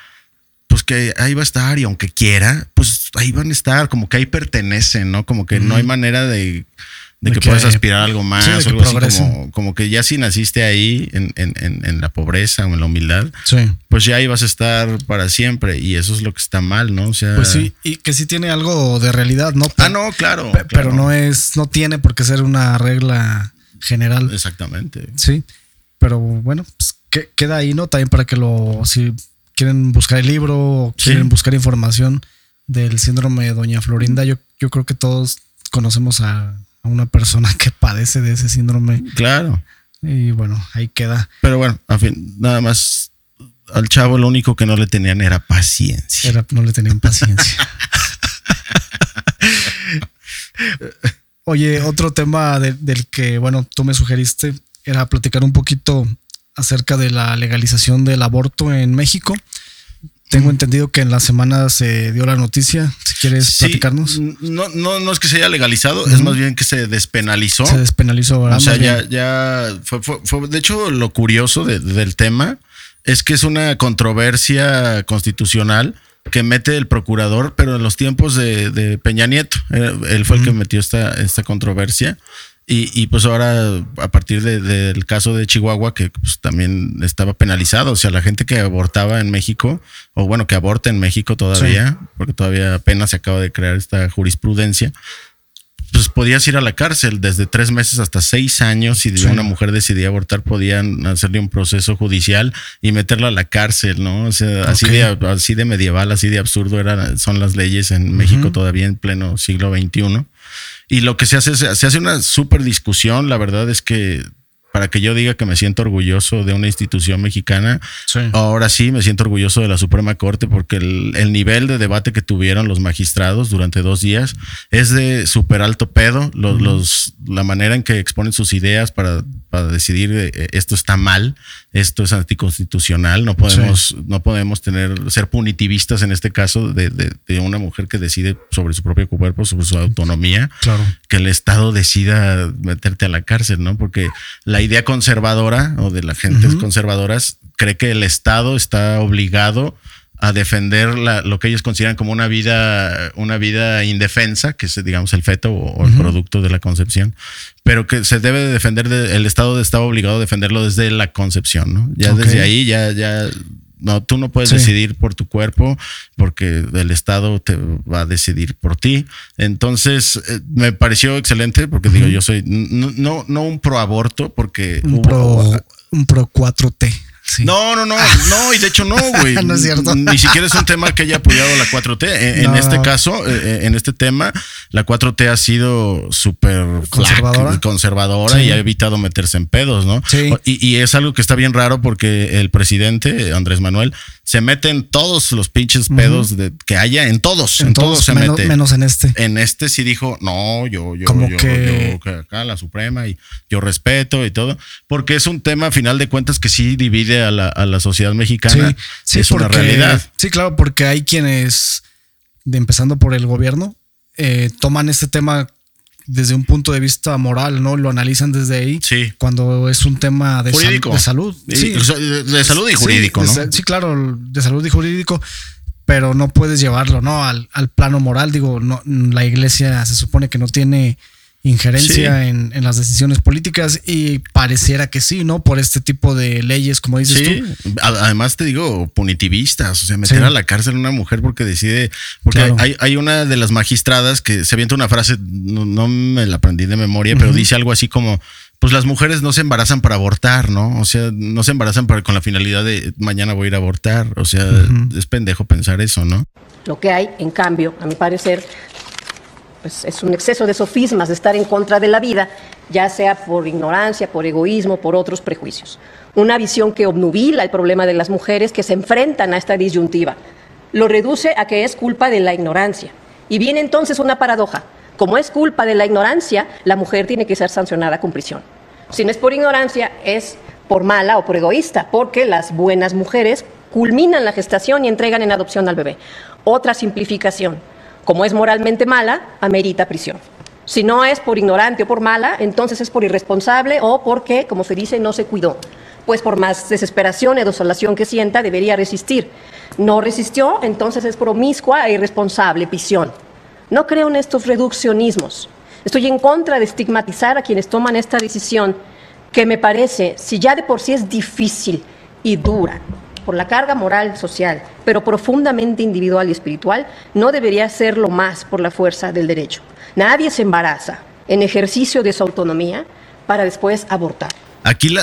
pues que ahí va a estar y aunque quiera, pues ahí van a estar, como que ahí pertenecen, ¿no? Como que no hay manera de, de que, que- puedas aspirar a algo más, sí, o algo así como, como que ya si naciste ahí en, en- en- en la pobreza o en la humildad, Sí. pues ya ahí vas a estar para siempre y eso es lo que está mal, ¿no? O sea, Pues sí, y que sí tiene algo de realidad, ¿no? Ah, no, claro. Pe- Pero claro. no es, no tiene por qué ser una regla general. Exactamente. Sí. Pero bueno, pues que- queda ahí, ¿no? También para que lo, si quieren buscar el libro o Sí. quieren buscar información del síndrome de Doña Florinda, yo, yo creo que todos conocemos a, a una persona que padece de ese síndrome. Claro. Y bueno, ahí queda. Pero bueno, a fin, nada más al chavo lo único que no le tenían era paciencia. Era- no le tenían paciencia. Oye, otro tema de- del que, bueno, tú me sugeriste era platicar un poquito acerca de la legalización del aborto en México. Tengo entendido que en la semana se dio la noticia. Si quieres Sí, platicarnos. No, no, no es que se haya legalizado, es más bien que se despenalizó. Se despenalizó, ¿verdad? O sea, ya, ya fue, fue- fue- de hecho, lo curioso de- del tema es que es una controversia constitucional que mete el procurador, pero en los tiempos de, de Peña Nieto. Eh, Él fue el que metió esta, esta controversia. Y, y, pues ahora, a partir de- del caso de Chihuahua, que pues, también estaba penalizado, o sea, la gente que abortaba en México, o bueno, que aborta en México todavía, porque todavía apenas se acaba de crear esta jurisprudencia, pues podías ir a la cárcel desde tres meses hasta seis años. Si Sí. una mujer decidía abortar, podían hacerle un proceso judicial y meterla a la cárcel, ¿no? O sea, así, de, así de medieval, así de absurdo eran, son las leyes en México todavía en pleno siglo XXI. Y lo que se hace, se hace una súper discusión. La verdad es que para que yo diga que me siento orgulloso de una institución mexicana, Sí. Ahora sí, me siento orgulloso de la Suprema Corte porque el, el nivel de debate que tuvieron los magistrados durante dos días es de súper alto pedo. Los, los- la manera en que exponen sus ideas para, para decidir eh, esto está mal, esto es anticonstitucional, no podemos, no podemos tener, ser punitivistas en este caso de, de- de una mujer que decide sobre su propio cuerpo, sobre su autonomía Claro. que el Estado decida meterte a la cárcel, ¿no? Porque la idea conservadora o de las gentes conservadoras cree que el Estado está obligado a defender la- lo que ellos consideran como una vida, una vida indefensa, que es, digamos, el feto o, o el producto de la concepción, pero que se debe de defender, de- el Estado estaba obligado a defenderlo desde la concepción, ¿no? Ya desde ahí, ya, ya, no, tú no puedes Sí. decidir por tu cuerpo porque el Estado te va a decidir por ti. Entonces, eh, me pareció excelente porque digo, yo soy no, no un pro aborto porque Un hubo- pro, un pro 4T. Sí. No, no, no, no, y de hecho no, güey. No es cierto. Ni siquiera es un tema que haya apoyado la 4T. En, en este caso, eh, en este tema, la 4T ha sido súper Conservadora. flac, conservadora Sí. y ha evitado meterse en pedos, ¿no? Sí. Y, y es algo que está bien raro porque el presidente, Andrés Manuel, se mete en todos los pinches pedos de, que haya, en todos, en, todos, se menos, mete. menos en este. En este sí dijo, no, yo, yo, Como yo, que- yo, acá la Suprema y yo respeto y todo, porque es un tema a final de cuentas que sí divide a la, a la sociedad mexicana. Sí, sí, es una realidad. Sí, claro, porque hay quienes, de empezando por el gobierno, eh, toman este tema desde un punto de vista moral, ¿no? Lo analizan desde ahí. Sí. Cuando es un tema de, sal- Jurídico. de salud. Sí. de, salud y Sí, jurídico, de ¿no? Sí, claro, de salud y jurídico, pero no puedes llevarlo, ¿no? Al, al plano moral. Digo, no, la iglesia se supone que no tiene injerencia Sí. en, en las decisiones políticas y pareciera que sí, ¿no? Por este tipo de leyes, como dices Sí, tú. Además te digo, punitivistas, o sea, meter Sí. a la cárcel a una mujer porque decide, porque Claro. hay, hay una de las magistradas que se avienta una frase, no, no me la aprendí de memoria, pero dice algo así como, pues las mujeres no se embarazan para abortar, ¿no? O sea, no se embarazan para, con la finalidad de mañana voy a ir a abortar, o sea, es pendejo pensar eso, ¿no? Lo que hay, en cambio, a mi parecer, pues es un exceso de sofismas de estar en contra de la vida, ya sea por ignorancia, por egoísmo, por otros prejuicios. Una visión que obnubila el problema de las mujeres que se enfrentan a esta disyuntiva. Lo reduce a que es culpa de la ignorancia. Y viene entonces una paradoja. Como es culpa de la ignorancia, la mujer tiene que ser sancionada con prisión. Si no es por ignorancia, es por mala o por egoísta, porque las buenas mujeres culminan la gestación y entregan en adopción al bebé. Otra simplificación. Como es moralmente mala, amerita prisión. Si no es por ignorante o por mala, entonces es por irresponsable o porque, como se dice, no se cuidó. Pues por más desesperación y desolación que sienta, debería resistir. No resistió, entonces es promiscua e irresponsable, prisión. No creo en estos reduccionismos. Estoy en contra de estigmatizar a quienes toman esta decisión, que me parece, si ya de por sí es difícil y dura, por la carga moral, social, pero profundamente individual y espiritual, no debería serlo más por la fuerza del derecho. Nadie se embaraza en ejercicio de su autonomía para después abortar. Aquí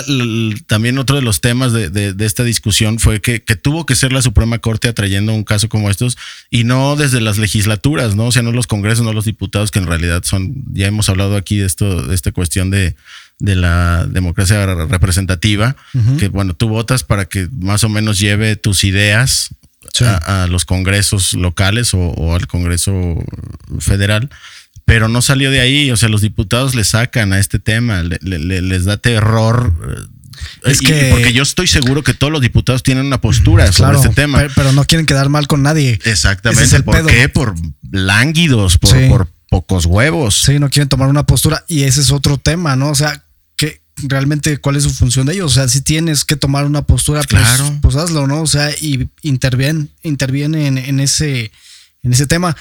también otro de los temas de esta discusión fue que, que tuvo que ser la Suprema Corte atrayendo un caso como estos y no desde las legislaturas, ¿no? O sea, no los congresos, no los diputados, que en realidad son, ya hemos hablado aquí de esto, de esta cuestión de, de la democracia re- representativa, que bueno, tú votas para que más o menos lleve tus ideas Sí. a, a los congresos locales o, o al Congreso federal, pero no salió de ahí. O sea, los diputados le sacan a este tema, le- le- le- les da terror. eh, Es y- que- porque yo estoy seguro que todos los diputados tienen una postura sobre este tema. Pero, pero no quieren quedar mal con nadie. Exactamente. Es ¿Por pedo. qué? Por lánguidos, por, Sí. por pocos huevos. Sí, no quieren tomar una postura y ese es otro tema, ¿no? O sea, realmente cuál es su función de ellos. O sea, si tienes que tomar una postura, pues, Claro. pues hazlo, ¿no? O sea, y interviene, interviene en, en ese, en ese tema.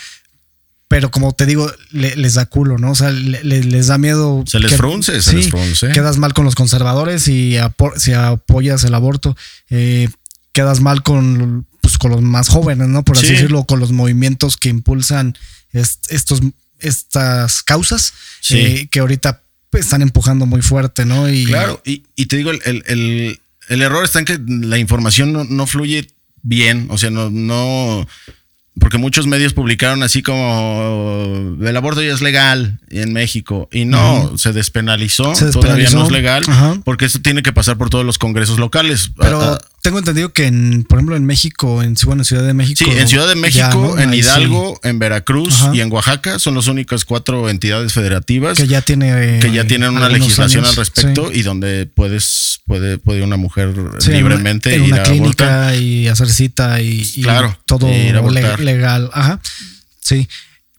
Pero como te digo, le- les da culo, ¿no? O sea, le- le- les da miedo. Se les frunce, se les frunce. Quedas mal con los conservadores y si apoyas el aborto, eh, quedas mal con, pues, con los más jóvenes, ¿no? Por así Sí. decirlo, con los movimientos que impulsan est- estos, estas causas Sí. eh, que ahorita pues, están empujando muy fuerte, ¿no? Y Claro, y, y te digo, el, el- el- el error está en que la información no, no fluye bien, o sea, no, no, porque muchos medios publicaron así como el aborto ya es legal en México y no, se despenalizó, Se todavía despenalizó. no es legal, Ajá. porque esto tiene que pasar por todos los congresos locales. Pero Ah, ah, tengo entendido que, en, por ejemplo, en México, en, bueno, en Ciudad de México. Sí, en Ciudad de México, ya, ¿no? en Ahí sí, Hidalgo, en Veracruz Ajá. y en Oaxaca son las únicas cuatro entidades federativas que ya tiene. que ya tienen una legislación años, al respecto sí. y donde puedes puede puede una mujer Sí, en libremente una, en ir una a clínica abortar. y hacer cita y, y Claro, todo legal. Ajá. Sí,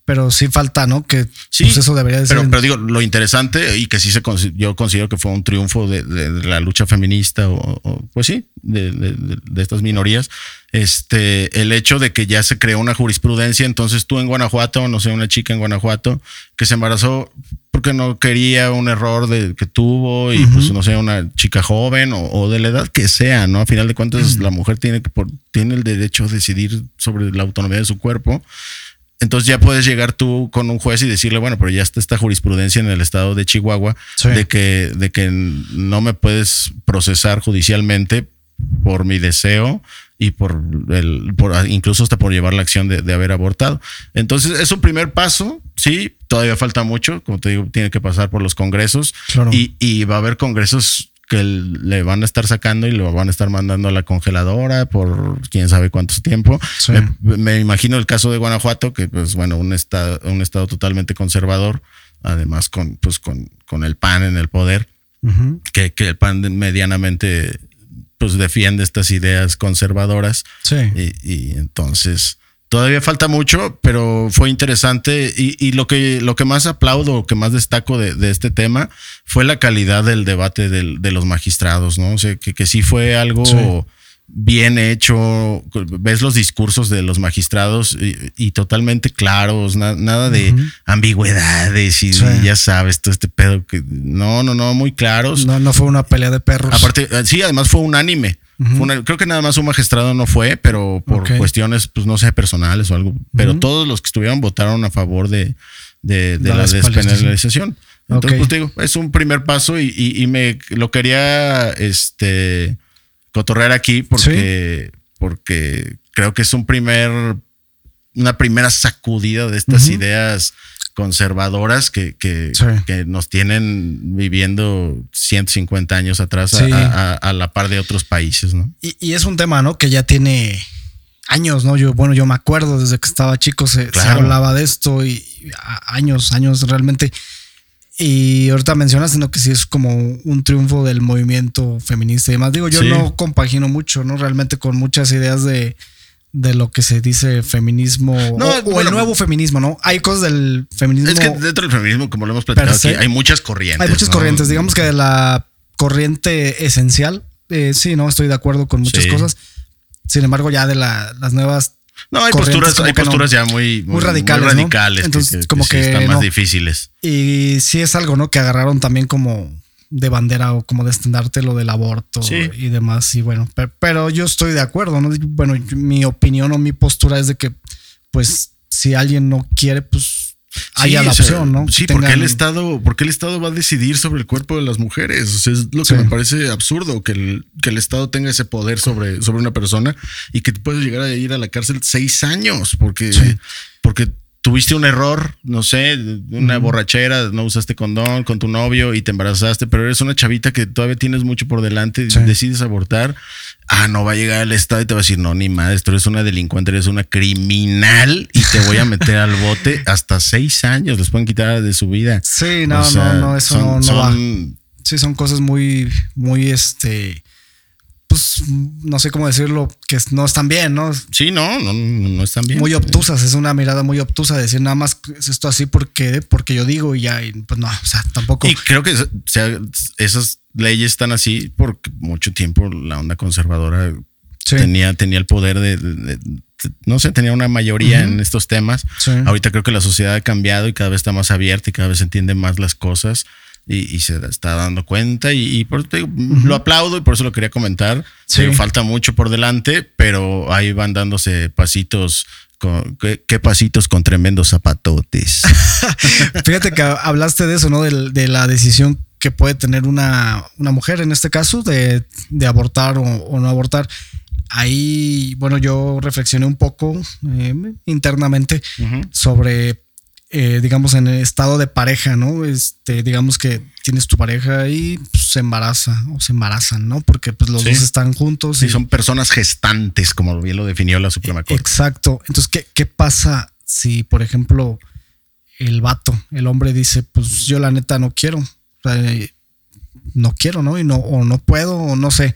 pero sí falta, ¿no? Que Sí, pues eso debería de pero, ser. pero digo, lo interesante y que sí se yo considero que fue un triunfo de, de- de la lucha feminista o, o, pues sí, de, de- estas minorías, este, el hecho de que ya se creó una jurisprudencia, entonces tú en Guanajuato, no sé, una chica en Guanajuato que se embarazó porque no quería un error de, que tuvo y pues no sé, una chica joven o, o de la edad que sea, ¿no? A final de cuentas la mujer tiene tiene el derecho a decidir sobre la autonomía de su cuerpo. Entonces ya puedes llegar tú con un juez y decirle, bueno, pero ya está esta jurisprudencia en el estado de Chihuahua Sí. de que de que no me puedes procesar judicialmente por mi deseo y por el, por, incluso hasta por llevar la acción de, de, haber abortado. Entonces es un primer paso, sí, todavía falta mucho, como te digo, tiene que pasar por los congresos Claro. y, y va a haber congresos que le van a estar sacando y lo van a estar mandando a la congeladora por quién sabe cuánto tiempo. Sí. Me, me imagino el caso de Guanajuato, que pues bueno, un estado, un estado totalmente conservador, además con, pues, con, con el PAN en el poder, que, que el PAN medianamente pues defiende estas ideas conservadoras Sí. y, y entonces todavía falta mucho, pero fue interesante y, y lo que lo que más aplaudo, que más destaco de, de este tema fue la calidad del debate del- de los magistrados, ¿no? O sea, que, que sí fue algo Sí. bien hecho, ves los discursos de los magistrados y, y totalmente claros, na- nada de ambigüedades y Sí. ya sabes, todo este pedo que no, no, no, muy claros. No, no fue una pelea de perros. Aparte, eh, sí, además fue unánime. Una- creo que nada más un magistrado no fue, pero por cuestiones, pues no sé, personales o algo. Pero todos los que estuvieron votaron a favor de, de, de La la, despenalización. Entonces, Ok. pues te digo, es un primer paso y, y- y me lo quería este cotorrear aquí porque, porque creo que es un primer, una primera sacudida de estas ideas conservadoras que, que, Sí. que nos tienen viviendo 150 años atrás a- Sí. a, a- a la par de otros países, ¿no? Y, y es un tema, ¿no? Que ya tiene años, ¿no? Yo, bueno, yo me acuerdo desde que estaba chico se, hablaba de esto y años, años realmente. Y ahorita mencionas, ¿no? Que sí es como un triunfo del movimiento feminista y demás. Digo, yo Sí. no compagino mucho, ¿no? Realmente con muchas ideas de, de lo que se dice feminismo No, o, el nuevo feminismo, ¿no? Hay cosas del feminismo. Es que dentro del feminismo, como lo hemos platicado aquí, hay muchas corrientes. Hay muchas ¿no? corrientes. Digamos que de la corriente esencial, eh, sí, no estoy de acuerdo con muchas Sí. cosas. Sin embargo, ya de la- las nuevas. No, hay posturas, hay no. posturas ya muy, Muy radicales, ¿no? radicales Entonces, que, como que están más difíciles. Y sí es algo, ¿no? Que agarraron también como de bandera o como de estandarte lo del aborto Sí. y demás. Y bueno, pero, pero yo estoy de acuerdo, ¿no? Bueno, mi opinión o mi postura es de que, pues, si alguien no quiere, pues haya Sí, la o sea, opción, ¿no? Sí, Que porque tengan- el Estado, porque el Estado va a decidir sobre el cuerpo de las mujeres. O sea, es lo que Sí. me parece absurdo, que el, que el Estado tenga ese poder sobre, sobre una persona y que te puedes llegar a ir a la cárcel seis años porque, Sí. porque tuviste un error, no sé, una borrachera, no usaste condón con tu novio y te embarazaste, pero eres una chavita que todavía tienes mucho por delante y Sí. decides abortar. Ah, no va a llegar el Estado y te va a decir, no, ni madre, tú eres una delincuente, eres una criminal y te voy a meter al bote hasta seis años, les pueden quitar de su vida. Sí, no, O sea, no, no, eso son- no, no son- va. Sí, son cosas muy, muy, este, pues, no sé cómo decirlo, que no están bien, ¿no? Sí, no, no, no, están bien. Muy obtusas, es una mirada muy obtusa de decir nada más es esto así porque, porque yo digo y ya, y pues no, o sea, tampoco. Y creo que o sea, esas leyes están así porque mucho tiempo la onda conservadora Sí. tenía, tenía el poder de, de- de- no sé, tenía una mayoría en estos temas. Sí. Ahorita creo que la sociedad ha cambiado y cada vez está más abierta y cada vez se entiende más las cosas y, y se está dando cuenta y, y por eso te digo, lo aplaudo y por eso lo quería comentar. Sí. Digo, falta mucho por delante, pero ahí van dándose pasitos. Con, ¿qué, qué pasitos con tremendos zapatotes. Fíjate que hablaste de eso, ¿no? De, de la decisión que puede tener una, una mujer en este caso de, de abortar o, o no abortar. Ahí, bueno, yo reflexioné un poco eh, internamente sobre, eh, digamos, en el estado de pareja, ¿no? Este, digamos que tienes tu pareja y pues, se embaraza o se embarazan, ¿no? Porque pues los Sí. dos están juntos. Sí, y- son personas gestantes, como bien lo definió la Suprema Corte. Exacto. Entonces, ¿qué, qué pasa si, por ejemplo, el vato, el hombre dice, pues yo la neta no quiero, o sea, eh, no quiero, ¿no? Y no, o no puedo, o no sé.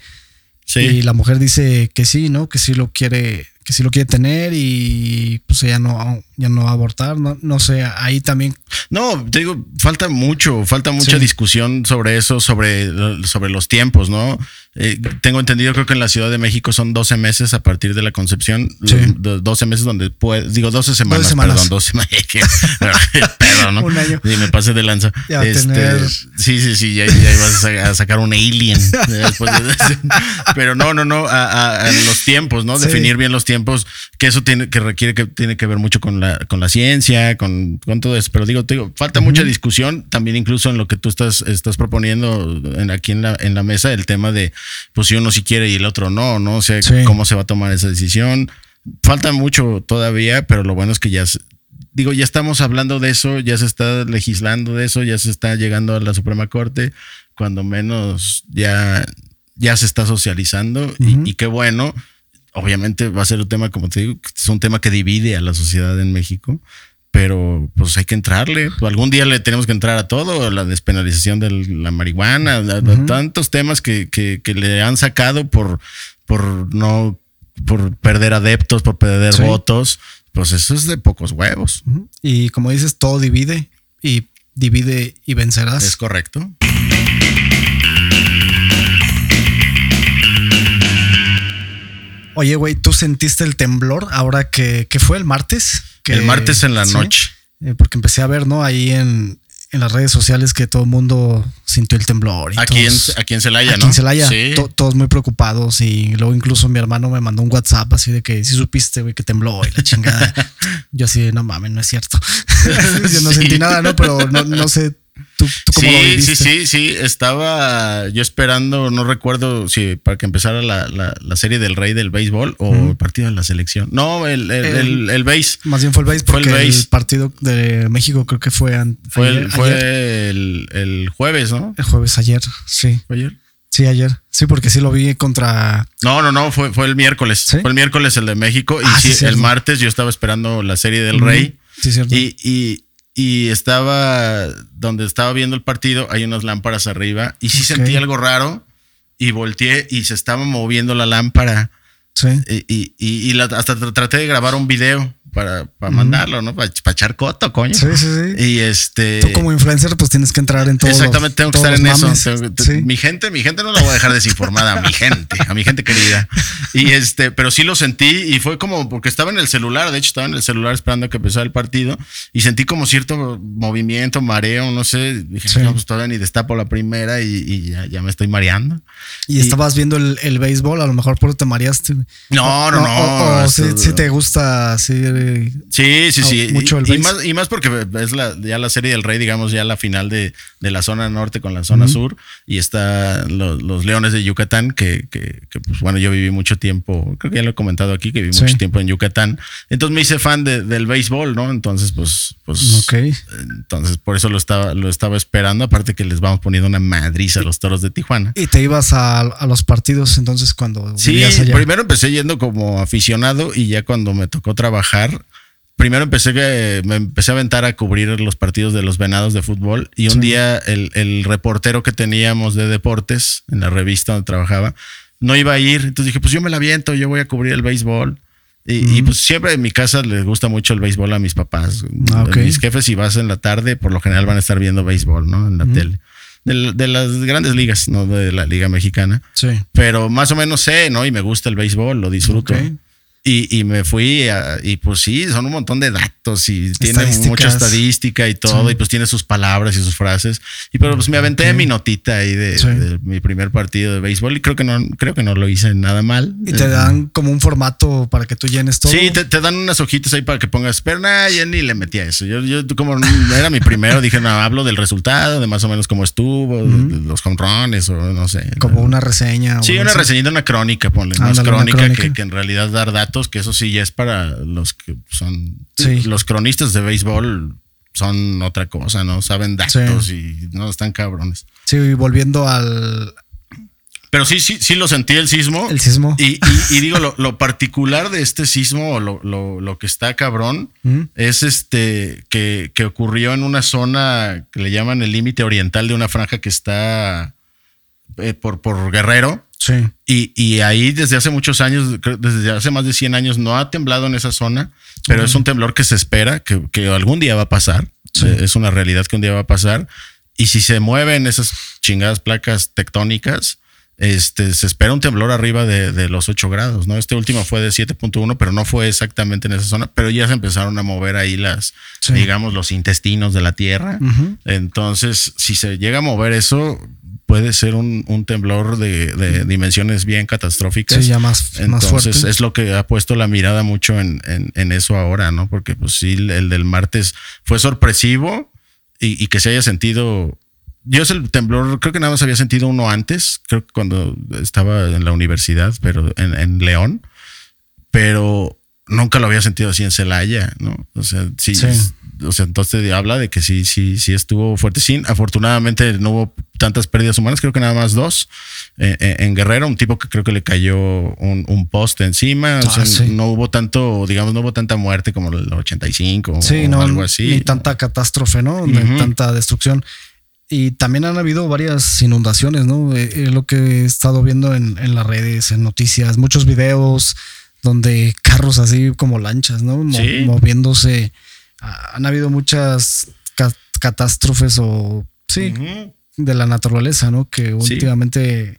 Sí. Y la mujer dice que sí, ¿no? Que sí lo quiere, que sí lo quiere tener y pues ya no, ya no va a abortar, no, no sé, ahí también. No, te digo, falta mucho, falta mucha Sí. discusión sobre eso, sobre, sobre los tiempos, ¿no? Eh, tengo entendido, creo que en la Ciudad de México son 12 meses a partir de la concepción, Sí. do- 12 meses donde puede, digo 12 semanas, semanas. perdón, 12 semanas. Pedo, ¿no? Un año. Sí, me pasé de lanza. Ya Este, tener- Sí, sí, sí, ya, ya ibas a, a sacar un alien. después de- pero no, no, no, a, a- a los tiempos, ¿no? Sí. Definir bien los tiempos, que eso tiene que requiere que tiene que ver mucho con la, con la ciencia, con, con todo eso. Pero digo, te digo, falta mucha discusión, también incluso en lo que tú estás, estás proponiendo en, aquí en la, en la mesa, el tema de, pues si uno sí quiere y el otro no, no sé Sí. cómo se va a tomar esa decisión. Falta mucho todavía, pero lo bueno es que ya, digo, ya estamos hablando de eso, ya se está legislando de eso, ya se está llegando a la Suprema Corte, cuando menos ya, ya se está socializando y, qué bueno. Obviamente va a ser un tema, como te digo, es un tema que divide a la sociedad en México, pero pues hay que entrarle. Algún día le tenemos que entrar a todo, la despenalización de la marihuana, tantos temas que, que- que le han sacado por, por no, por perder adeptos, por perder Sí. votos. Pues eso es de pocos huevos. Y como dices, todo divide y divide y vencerás. Es correcto. Oye, güey, ¿tú sentiste el temblor ahora que, que fue el martes? Que- el martes en la sí, noche. eh, porque empecé a ver, ¿no? Ahí en, en las redes sociales que todo el mundo sintió el temblor. y Aquí en, todos- aquí en Celaya, aquí ¿no? en Celaya, Sí. to- todos muy preocupados y luego incluso mi hermano me mandó un WhatsApp así de que si supiste, güey, que tembló y la chingada. Yo así, de, no mames, no es cierto. Yo no Sí. sentí nada, ¿no? Pero no, no sé, ¿tú, tú cómo lo Sí, viviste? sí, sí, sí. Estaba yo esperando, no recuerdo si para que empezara la, la- la serie del Rey del Béisbol o el partido de la selección. No, el, el, El- el. Más bien fue el base Fue el porque el, base. partido de México creo que fue, Fue, ayer, el, fue ayer. el, el jueves, ¿no? El jueves ayer, sí. ¿Fue ayer? Sí, ayer. Sí, porque sí lo vi contra. No, no, no, fue, fue el miércoles. ¿Sí? Fue el miércoles el de México. Y Ah, sí, el martes yo estaba esperando la serie del. Rey. Sí, cierto. Y, y, y estaba donde estaba viendo el partido, hay unas lámparas arriba. Y sí sentí algo raro. Y volteé y se estaba moviendo la lámpara. sí. Y, y, y- y la- hasta tr- traté de grabar un video para, para mandarlo, ¿no? Para, echar coto, coño. Sí, sí, sí. Y este. Tú como influencer, pues tienes que entrar en todo. Exactamente, tengo que estar en eso. Sí. Mi gente, mi gente no la voy a dejar desinformada, a mi gente, a mi gente querida. Y este, pero sí lo sentí y fue como porque estaba en el celular, de hecho estaba en el celular esperando a que empezara el partido y sentí como cierto movimiento, mareo, no sé. Dije, Sí. no, pues todavía ni destapo la primera y, y ya, ya me estoy mareando. Y, estabas viendo el, el béisbol, a lo mejor por eso te mareaste. güey. No, no, O- no. O, o sí, esto- sí te gusta así. Sí, sí, sí. Mucho y, el y béis. más, y más porque es la, ya la serie del Rey, digamos, ya la final de, de la zona norte con la zona sur. Y está los, los Leones de Yucatán, que, que, que, pues bueno, yo viví mucho tiempo, creo que ya lo he comentado aquí, que viví Sí. mucho tiempo en Yucatán. Entonces me hice fan de- del béisbol, ¿no? Entonces, pues, pues. Ok. Entonces, por eso lo estaba, lo estaba esperando. Aparte que les vamos poniendo una madriza a los toros de Tijuana. Y te ibas a, a los partidos entonces cuando Sí, allá. primero empecé yendo como aficionado y ya cuando me tocó trabajar, primero empecé que me empecé a aventar a cubrir los partidos de los venados de fútbol y un Sí. día el, el reportero que teníamos de deportes en la revista donde trabajaba no iba a ir, entonces dije, pues yo me la aviento, yo voy a cubrir el béisbol. Y, pues siempre en mi casa les gusta mucho el béisbol a mis papás. Ah. Mis jefes, si vas en la tarde, por lo general van a estar viendo béisbol, ¿no? En la tele. De, de las grandes ligas, no de la Liga Mexicana Sí. pero más o menos sé, ¿no? Y me gusta el béisbol, lo disfruto. Y, y me fui a- y pues sí, son un montón de datos y tiene mucha estadística y todo, Sí. y pues tiene sus palabras y sus frases. Y pero pues me aventé Ok. mi notita ahí de, Sí. de mi primer partido de béisbol y creo que no, creo que no lo hice nada mal. Y te Eh, dan como un formato para que tú llenes todo. Sí, te, te dan unas hojitas ahí para que pongas, pero nada, yo ni le metí a eso. Yo, yo como era mi primero, dije, no, hablo del resultado, de más o menos cómo estuvo, Ujú. de los home runs o no sé. Como una reseña. Sí, una reseñita, una crónica, ponle, más una crónica, crónica. Que, que en realidad dar datos, que eso sí ya es para los que son Sí. los cronistas de béisbol son otra cosa, ¿no? Saben datos y no están cabrones. Sí, y volviendo al Pero sí, sí, sí lo sentí el sismo. el sismo. Y, y- y digo, lo, lo particular de este sismo, lo, lo- lo que está cabrón, ¿Mm? es este que, que ocurrió en una zona que le llaman el límite oriental de una franja que está eh, por, por Guerrero. Sí. Y, y ahí desde hace muchos años, desde hace más de 100 años, no ha temblado en esa zona, pero es un temblor que se espera, que, que algún día va a pasar. Sí. Eh, Es una realidad que un día va a pasar. Y si se mueven esas chingadas placas tectónicas, este, se espera un temblor arriba de, de los 8 grados, ¿no? Este último fue de 7.1, pero no fue exactamente en esa zona, pero ya se empezaron a mover ahí las, Sí. digamos, los intestinos de la Tierra. Entonces, si se llega a mover eso, puede ser un, un temblor de, de dimensiones bien catastróficas. Sí, ya más, más Entonces, fuerte. es lo que ha puesto la mirada mucho en, en- en eso ahora, ¿no? Porque, pues sí, el del martes fue sorpresivo y, y que se haya sentido yo es el temblor, creo que nada más había sentido uno antes, creo que cuando estaba en la universidad, pero en, en León, pero nunca lo había sentido así en Celaya, ¿no? O sea, sí, Sí. O sea, entonces habla de que sí, sí, sí estuvo fuerte. Sí, afortunadamente no hubo tantas pérdidas humanas, creo que nada más dos. Eh, eh, en Guerrero, un tipo que creo que le cayó un, un poste encima, o Ah, sea, sí. no hubo tanto, digamos, no hubo tanta muerte como el 85 Sí, o no, algo así. ni tanta catástrofe, ¿no? Ni tanta destrucción. Y también han habido varias inundaciones, ¿no? Eh, Es lo que he estado viendo en, en las redes, en noticias, muchos videos donde carros así como lanchas, ¿no? Mo- Sí. Moviéndose. Ah, Han habido muchas ca- catástrofes o, sí, de la naturaleza, ¿no? Que Sí. últimamente,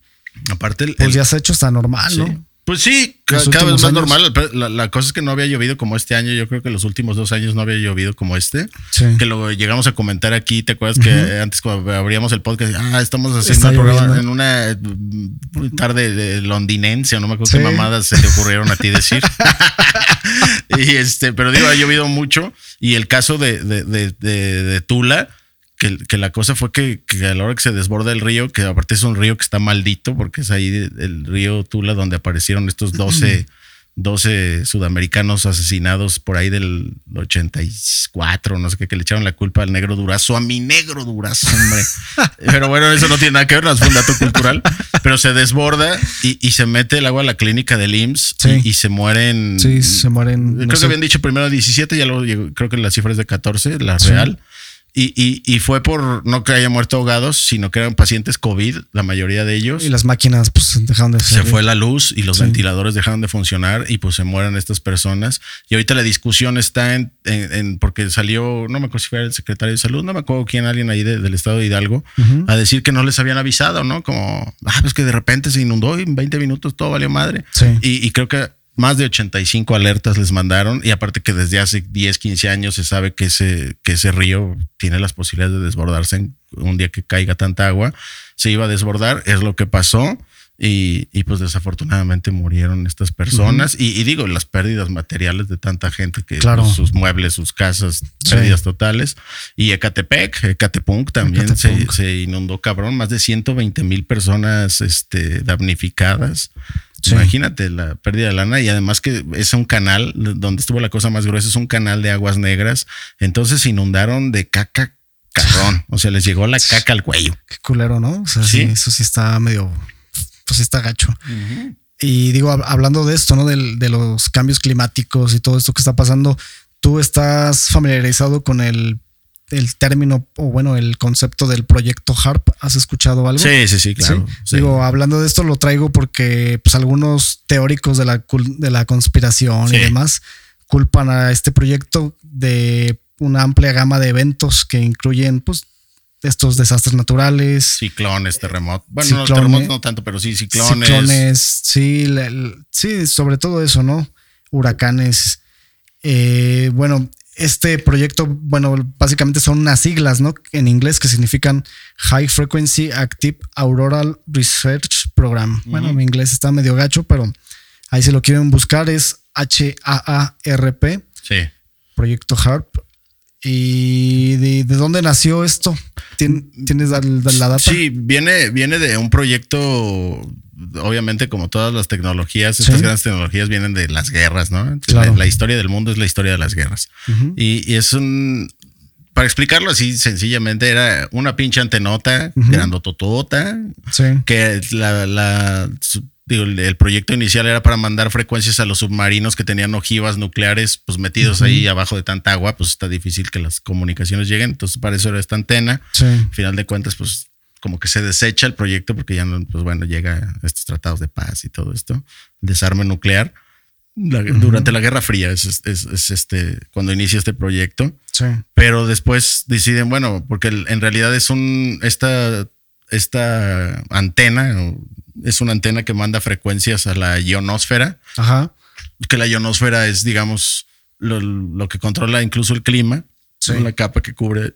Aparte, el, pues el- ya se ha hecho hasta normal, Sí. ¿no? Pues sí, cada vez más años. normal. La, la cosa es que no había llovido como este año. Yo creo que los últimos dos años no había llovido como este. Sí. Que lo llegamos a comentar aquí. ¿Te acuerdas que antes cuando abríamos el podcast, ah, estamos haciendo el programa en una mm, tarde de londinense o no me acuerdo Sí. qué mamadas se te ocurrieron a ti decir. y este, pero digo, ha llovido mucho. Y el caso de, de, de, de- Tula, que, que la cosa fue que, que a la hora que se desborda el río, que aparte es un río que está maldito, porque es ahí el río Tula donde aparecieron estos 12, 12 sudamericanos asesinados por ahí del 84, no sé qué, que le echaron la culpa al negro Durazo, a mi negro Durazo, hombre. Pero bueno, eso no tiene nada que ver, no es un dato cultural. Pero se desborda y, y se mete el agua a la clínica del IMSS Sí. y, y se mueren. Sí, se mueren. Creo no que sé, habían dicho primero 17, ya luego creo que la cifra es de 14, la Sí. real. Y, y, y fue por no que haya muerto ahogados, sino que eran pacientes COVID, la mayoría de ellos. Y las máquinas, pues dejaron de Se servir. fue la luz y los Sí. ventiladores dejaron de funcionar y pues se mueren estas personas. Y ahorita la discusión está en, en- en- porque salió, no me acuerdo si fue el secretario de salud, no me acuerdo quién, alguien ahí de- del estado de Hidalgo, a decir que no les habían avisado, ¿no? Como, ah, pues que de repente se inundó y en 20 minutos todo valió madre. Sí. Y, y creo que más de 85 alertas les mandaron y aparte que desde hace 10, 15 años se sabe que ese, que ese río tiene las posibilidades de desbordarse en un día que caiga tanta agua, se iba a desbordar, es lo que pasó. Y, y, pues desafortunadamente murieron estas personas y, y digo las pérdidas materiales de tanta gente que Claro. pues, sus muebles, sus casas, Sí. pérdidas totales y Ecatepec, Ecatepunk también Ecatepunk. Se, se inundó cabrón, más de 120 mil personas este, damnificadas. Sí. Imagínate la pérdida de lana y además que es un canal donde estuvo la cosa más gruesa, es un canal de aguas negras. Entonces se inundaron de caca cabrón. O sea, les llegó la caca al cuello. Qué culero, ¿no? O sea, sí, Sí. eso sí está medio, pues sí está gacho. Y digo, hab- hablando de esto, ¿no? Del- de los cambios climáticos y todo esto que está pasando, ¿tú estás familiarizado con el, el término o bueno, el concepto del proyecto HARP? ¿Has escuchado algo? Sí, sí, sí, claro. Sí. Sí. Digo, hablando de esto lo traigo porque pues algunos teóricos de la, de la conspiración y demás culpan a este proyecto de una amplia gama de eventos que incluyen pues estos desastres naturales, Ciclones, terremotos. Bueno, Ciclones. no, terremotos no tanto, pero sí, ciclones. ciclones, sí, la- sí, sobre todo eso, ¿no? Huracanes. Eh, bueno, este proyecto, bueno, básicamente son unas siglas, ¿no? En inglés que significan High Frequency Active Auroral Research Program. Bueno, mi inglés está medio gacho, pero ahí si lo quieren buscar es H-A-A-R-P, Sí. Proyecto HARP. ¿Y de, de dónde nació esto? ¿Tien- ¿Tienes la, la data? Sí, viene, viene de un proyecto, obviamente como todas las tecnologías, estas Sí. grandes tecnologías vienen de las guerras, ¿no? Claro. La, la historia del mundo es la historia de las guerras. Y, y es un, para explicarlo así sencillamente, era una pinche antenota, Ujú. grandototota, Sí. que la, digo, el, proyecto inicial era para mandar frecuencias a los submarinos que tenían ojivas nucleares pues metidos ahí abajo de tanta agua, pues está difícil que las comunicaciones lleguen, entonces para eso era esta antena. Sí. Al final de cuentas, pues como que se desecha el proyecto porque ya no, pues bueno, llega estos tratados de paz y todo esto, desarme nuclear. La- Durante la Guerra Fría es, es- es- es este cuando inicia este proyecto, Sí. pero después deciden, bueno, porque en realidad es un esta esta antena es una antena que manda frecuencias a la ionosfera, Ajá. que la ionosfera es, digamos, lo, lo que controla incluso el clima, la capa que cubre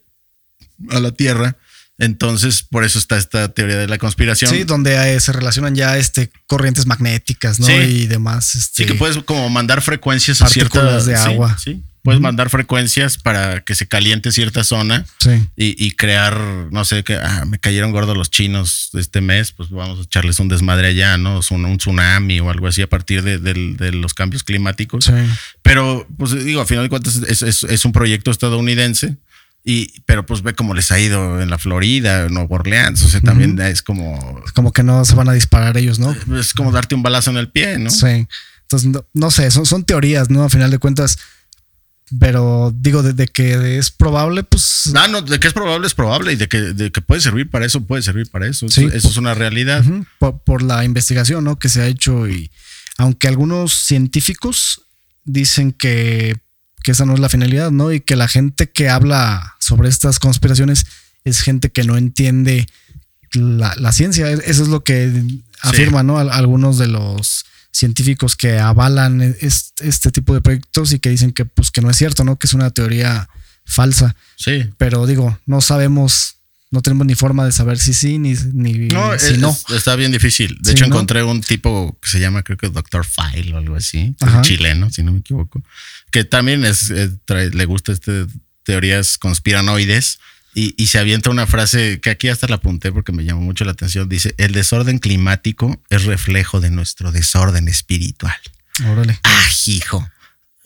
a la Tierra. Entonces, por eso está esta teoría de la conspiración. Sí, donde eh, se relacionan ya este corrientes magnéticas, ¿no? Sí. y demás. Este, Sí, que puedes como mandar frecuencias a Partículas cierta de agua. Sí, puedes mandar frecuencias para que se caliente cierta zona Sí. y, y crear, no sé, que ah, me cayeron gordos los chinos este mes, pues vamos a echarles un desmadre allá, ¿no? Un, un tsunami o algo así a partir de, los cambios climáticos. Sí. Pero, pues digo, a final de cuentas es, es- es un proyecto estadounidense. Y, pero pues ve cómo les ha ido en la Florida, en Nueva Orleans. O sea, también es como, Como que no se van a disparar ellos, ¿no? es como darte un balazo en el pie, ¿no? Sí. Entonces, no, no sé, son, son teorías, ¿no? A final de cuentas. Pero digo, de, de que es probable, pues. Ah, no, de que es probable, es probable. Y de que, de que puede servir para eso, puede servir para eso. Sí. Eso, eso es una realidad. Por la investigación ¿no? que se ha hecho y aunque algunos científicos dicen que, que esa no es la finalidad, ¿no? Y que la gente que habla sobre estas conspiraciones es gente que no entiende la, la ciencia. Eso es lo que afirman, ¿no? Al- Algunos de los científicos que avalan es- este tipo de proyectos y que dicen que pues que no es cierto, ¿no? Que es una teoría falsa. Sí. Pero digo, no sabemos, no tenemos ni forma de saber si sí ni, ni No, si es- no. está bien difícil. De Sí, hecho, ¿no? encontré un tipo que se llama, creo que Doctor File o algo así, chileno, si no me equivoco, que también es, eh, trae- le gusta este teorías conspiranoides y, y se avienta una frase que aquí hasta la apunté porque me llamó mucho la atención. Dice, el desorden climático es reflejo de nuestro desorden espiritual. Órale. Ah, hijo.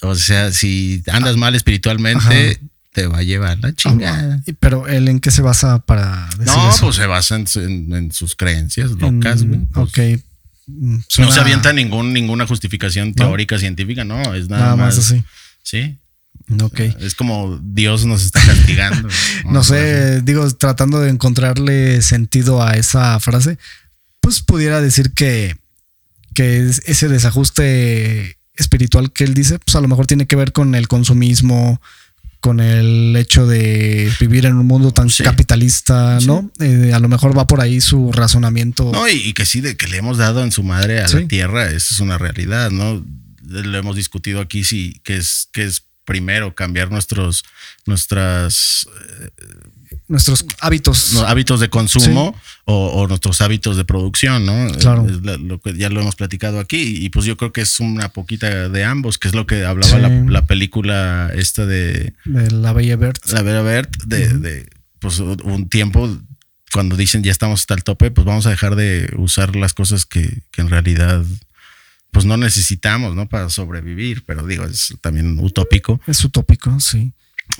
O sea, si andas mal espiritualmente, Ajá. Te va a llevar la chingada. Y- Pero él en qué se basa para decir No, eso? pues se basa en, en- en sus creencias locas, güey. Pues, ok. Mm, No se avienta ningún, ninguna justificación teórica, científica, no, es nada, nada más así. Sí. Ok. Es como Dios nos está castigando. No sé, digo, tratando de encontrarle sentido a esa frase, pues pudiera decir que, que es- ese desajuste espiritual que él dice, pues a lo mejor tiene que ver con el consumismo, con el hecho de vivir en un mundo tan Sí. capitalista, ¿no? Eh, a lo mejor va por ahí su razonamiento. No, y, y que sí, de que le hemos dado en su madre a Sí. la tierra, eso es una realidad, ¿no? Lo hemos discutido aquí, sí, que es, que es primero cambiar nuestros, nuestras Nuestros hábitos. hábitos de consumo o, o nuestros hábitos de producción, ¿no? Claro. Es la- lo que ya lo hemos platicado aquí y pues yo creo que es una poquita de ambos, que es lo que hablaba Sí. la, la película esta de de la Bella Bert. La Vera Bert, de, de, pues un tiempo cuando dicen ya estamos hasta el tope, pues vamos a dejar de usar las cosas que, que en realidad pues no necesitamos, ¿no? Para sobrevivir, pero digo, es también utópico. Es utópico, sí.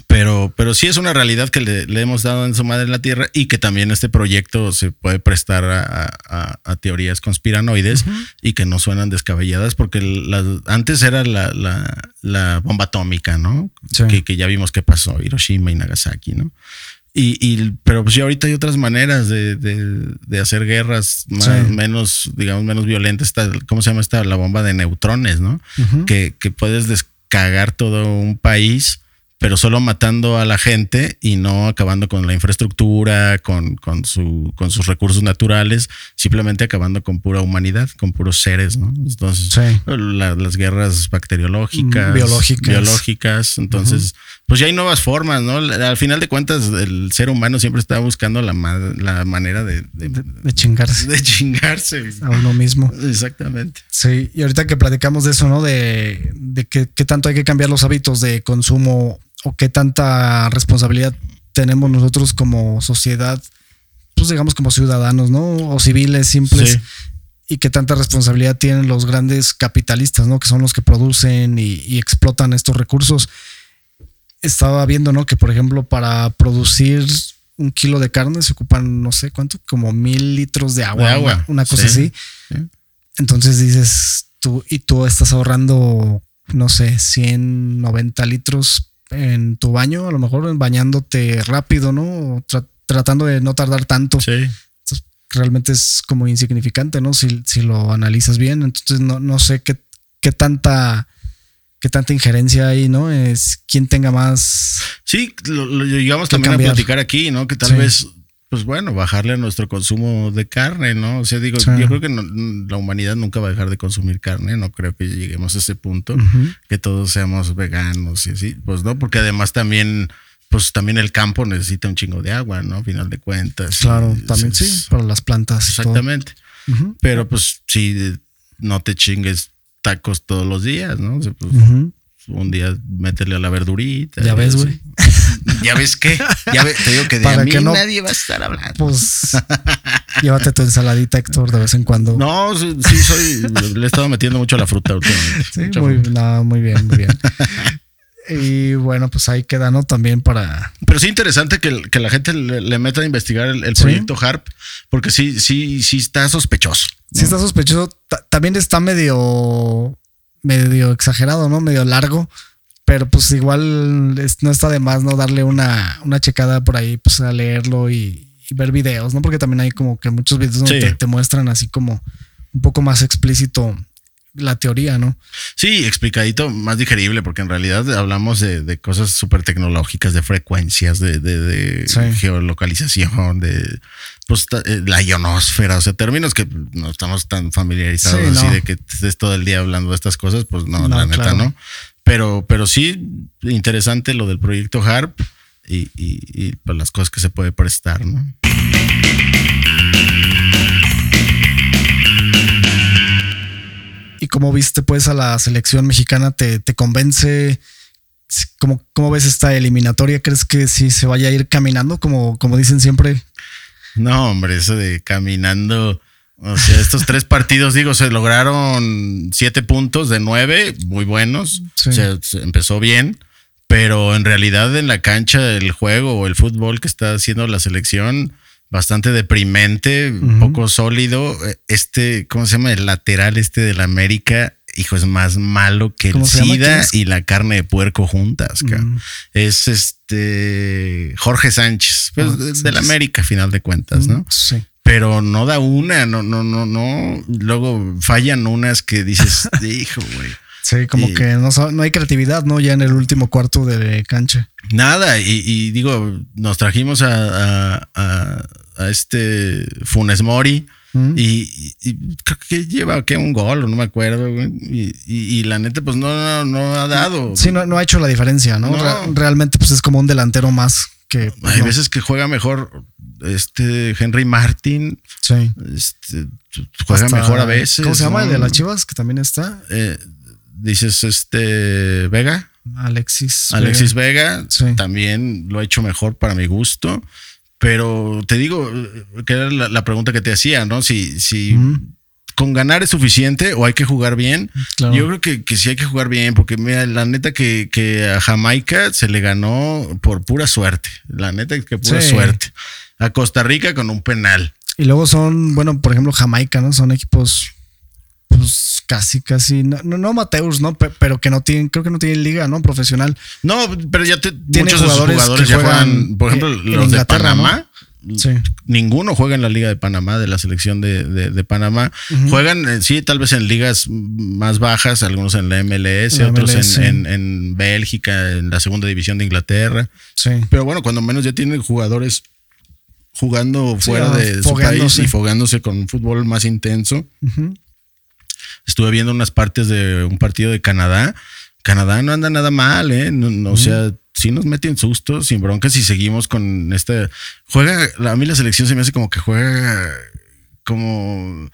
Pero, pero sí es una realidad que le, le hemos dado en su madre la Tierra y que también este proyecto se puede prestar a, a- a teorías conspiranoides y que no suenan descabelladas porque las, antes era la, la- la bomba atómica, ¿no? Sí. Que, que ya vimos qué pasó, Hiroshima y Nagasaki, ¿no? Y, y- pero pues ya ahorita hay otras maneras de, de- de hacer guerras más, Sí. menos, digamos, menos violentas. Esta- ¿Cómo se llama esta? La bomba de neutrones, ¿no? Que, que puedes descagar todo un país, pero solo matando a la gente y no acabando con la infraestructura, con, con, su, con sus recursos naturales, simplemente acabando con pura humanidad, con puros seres, ¿no? Entonces, Sí. la- las guerras bacteriológicas, Mm, biológicas. biológicas, entonces, pues ya hay nuevas formas, ¿no? Al final de cuentas, el ser humano siempre está buscando la, ma- la manera de, de, De, de chingarse de chingarse. a uno mismo. Exactamente. Sí, y ahorita que platicamos de eso, ¿no? De, de qué tanto hay que cambiar los hábitos de consumo o qué tanta responsabilidad tenemos nosotros como sociedad, pues digamos como ciudadanos, ¿no? O civiles simples. Sí. Y qué tanta responsabilidad tienen los grandes capitalistas, ¿no? Que son los que producen y, y explotan estos recursos. Estaba viendo, ¿no? Que por ejemplo, para producir un kilo de carne se ocupan, no sé cuánto, como mil litros de agua. De agua, Una, una cosa sí. así. Sí. Entonces dices tú, y tú estás ahorrando, no sé, 190 litros en tu baño, a lo mejor bañándote rápido, ¿no? O tra- tratando de no tardar tanto. Sí. Entonces, realmente es como insignificante, ¿no? Si, si lo analizas bien. Entonces, no, no sé qué, qué tanta qué tanta injerencia hay, ¿no? Es quién tenga más. Sí, lo, lo llegamos también cambiar. a platicar aquí, ¿no? Que tal Sí. vez, pues bueno, bajarle a nuestro consumo de carne, ¿no? O sea, digo, Sí. yo creo que no- la humanidad nunca va a dejar de consumir carne, no creo que lleguemos a ese punto, que todos seamos veganos y así, pues no, porque además también, pues también el campo necesita un chingo de agua, ¿no? A final de cuentas. Claro, también sí, para las plantas. Exactamente. Pero pues si no te chingues tacos todos los días, ¿no? O sea, pues, un día métele a la verdurita. Ya ves, güey. ¿Ya ves qué? Ya ve- te digo que de Para a mí que no- nadie va a estar hablando. Pues llévate tu ensaladita, Héctor, de vez en cuando. No, sí, sí soy. le he estado metiendo mucho a la fruta últimamente. Sí, muy, fruta. no, muy bien, muy bien. y bueno, pues ahí queda, ¿no? También para. Pero sí interesante que, que la gente le, le meta a investigar el, el Sí. proyecto HARP, porque sí, sí, sí está sospechoso. Si está sospechoso, ta- también está medio. medio exagerado, ¿no? Medio largo. Pero pues igual es- no está de más, ¿no? Darle una, una checada por ahí, pues a leerlo y, y ver videos, ¿no? Porque también hay como que muchos videos donde Sí. te, te muestran así como un poco más explícito la teoría, ¿no? Sí, explicadito, más digerible, porque en realidad hablamos de, de cosas súper tecnológicas, de frecuencias, de, de- de Sí. geolocalización, de pues, eh, la ionosfera, o sea, términos que no estamos tan familiarizados Sí, así no. de que estés todo el día hablando de estas cosas, pues no, No, la neta claro. no. Pero, pero sí, interesante lo del proyecto HARP y, y, y, pues, las cosas que se puede prestar, ¿no? Y como viste, pues, a la selección mexicana, ¿te, te convence? ¿Cómo, ¿Cómo ves esta eliminatoria? ¿Crees que sí se vaya a ir caminando, como, como dicen siempre? No, hombre, eso de caminando. O sea, estos tres partidos, digo, se lograron siete puntos de nueve, muy buenos. Sí. O sea, se empezó bien, pero en realidad en la cancha el juego o el fútbol que está haciendo la selección, bastante deprimente, un poco sólido. Este, ¿cómo se llama? El lateral este de la América, hijo, es más malo que el ¿Cómo se llama? ¿Quién SIDA y la carne de puerco juntas. Es este Jorge Sánchez, pues, Jorge de- de Sánchez. la América, final de cuentas, ¿no? Sí. Pero no da una, no, no, no, no. Luego fallan unas que dices, hijo, güey. Sí, como Y- que no, no hay creatividad, ¿no? Ya en el último cuarto de cancha. Nada, y, y digo, nos trajimos a, a- a- a este Funes Mori Mm. y, y- creo que lleva que un gol, no me acuerdo, güey. Y, y- la neta, pues no, no, no ha dado. Sí, no, no ha hecho la diferencia, ¿no? No. Re- realmente, pues es como un delantero más que. pues, Hay veces que juega mejor este Henry Martin, Sí. este, juega Hasta- mejor a veces. ¿Cómo se llama el de las chivas? Que también está. Eh, dices este Vega. Alexis. Alexis Vega. Vega Sí. también lo ha hecho mejor para mi gusto. Pero te digo, que era la, la pregunta que te hacía, ¿no? Si, si con ganar es suficiente o hay que jugar bien. Claro. Yo creo que, que sí hay que jugar bien, porque mira, la neta que, que a Jamaica se le ganó por pura suerte. La neta que pura Sí. suerte. A Costa Rica con un penal. Y luego son, bueno, por ejemplo, Jamaica, ¿no? Son equipos, pues casi, casi, no, no, no amateurs, ¿no? Pe- Pero que no tienen, creo que no tienen liga, ¿no? Profesional. No, pero ya te, Tiene muchos jugadores jugadores que ya juegan juegan, por ejemplo, en- en los de Panamá. Sí. Ninguno juega en la Liga de Panamá, de la selección de, de- de Panamá. Juegan, eh, sí, tal vez en ligas más bajas, algunos en la MLS, La otros en- en, en Bélgica, en la segunda división de Inglaterra. Sí. Pero bueno, cuando menos ya tienen jugadores jugando fuera de su país y fogándose con un fútbol más intenso. Estuve viendo unas partes de un partido de Canadá. Canadá no anda nada mal, ¿eh? No- no, O sea, sí nos meten sustos sin broncas y seguimos con este. Juega, a mí la selección se me hace como que juega como.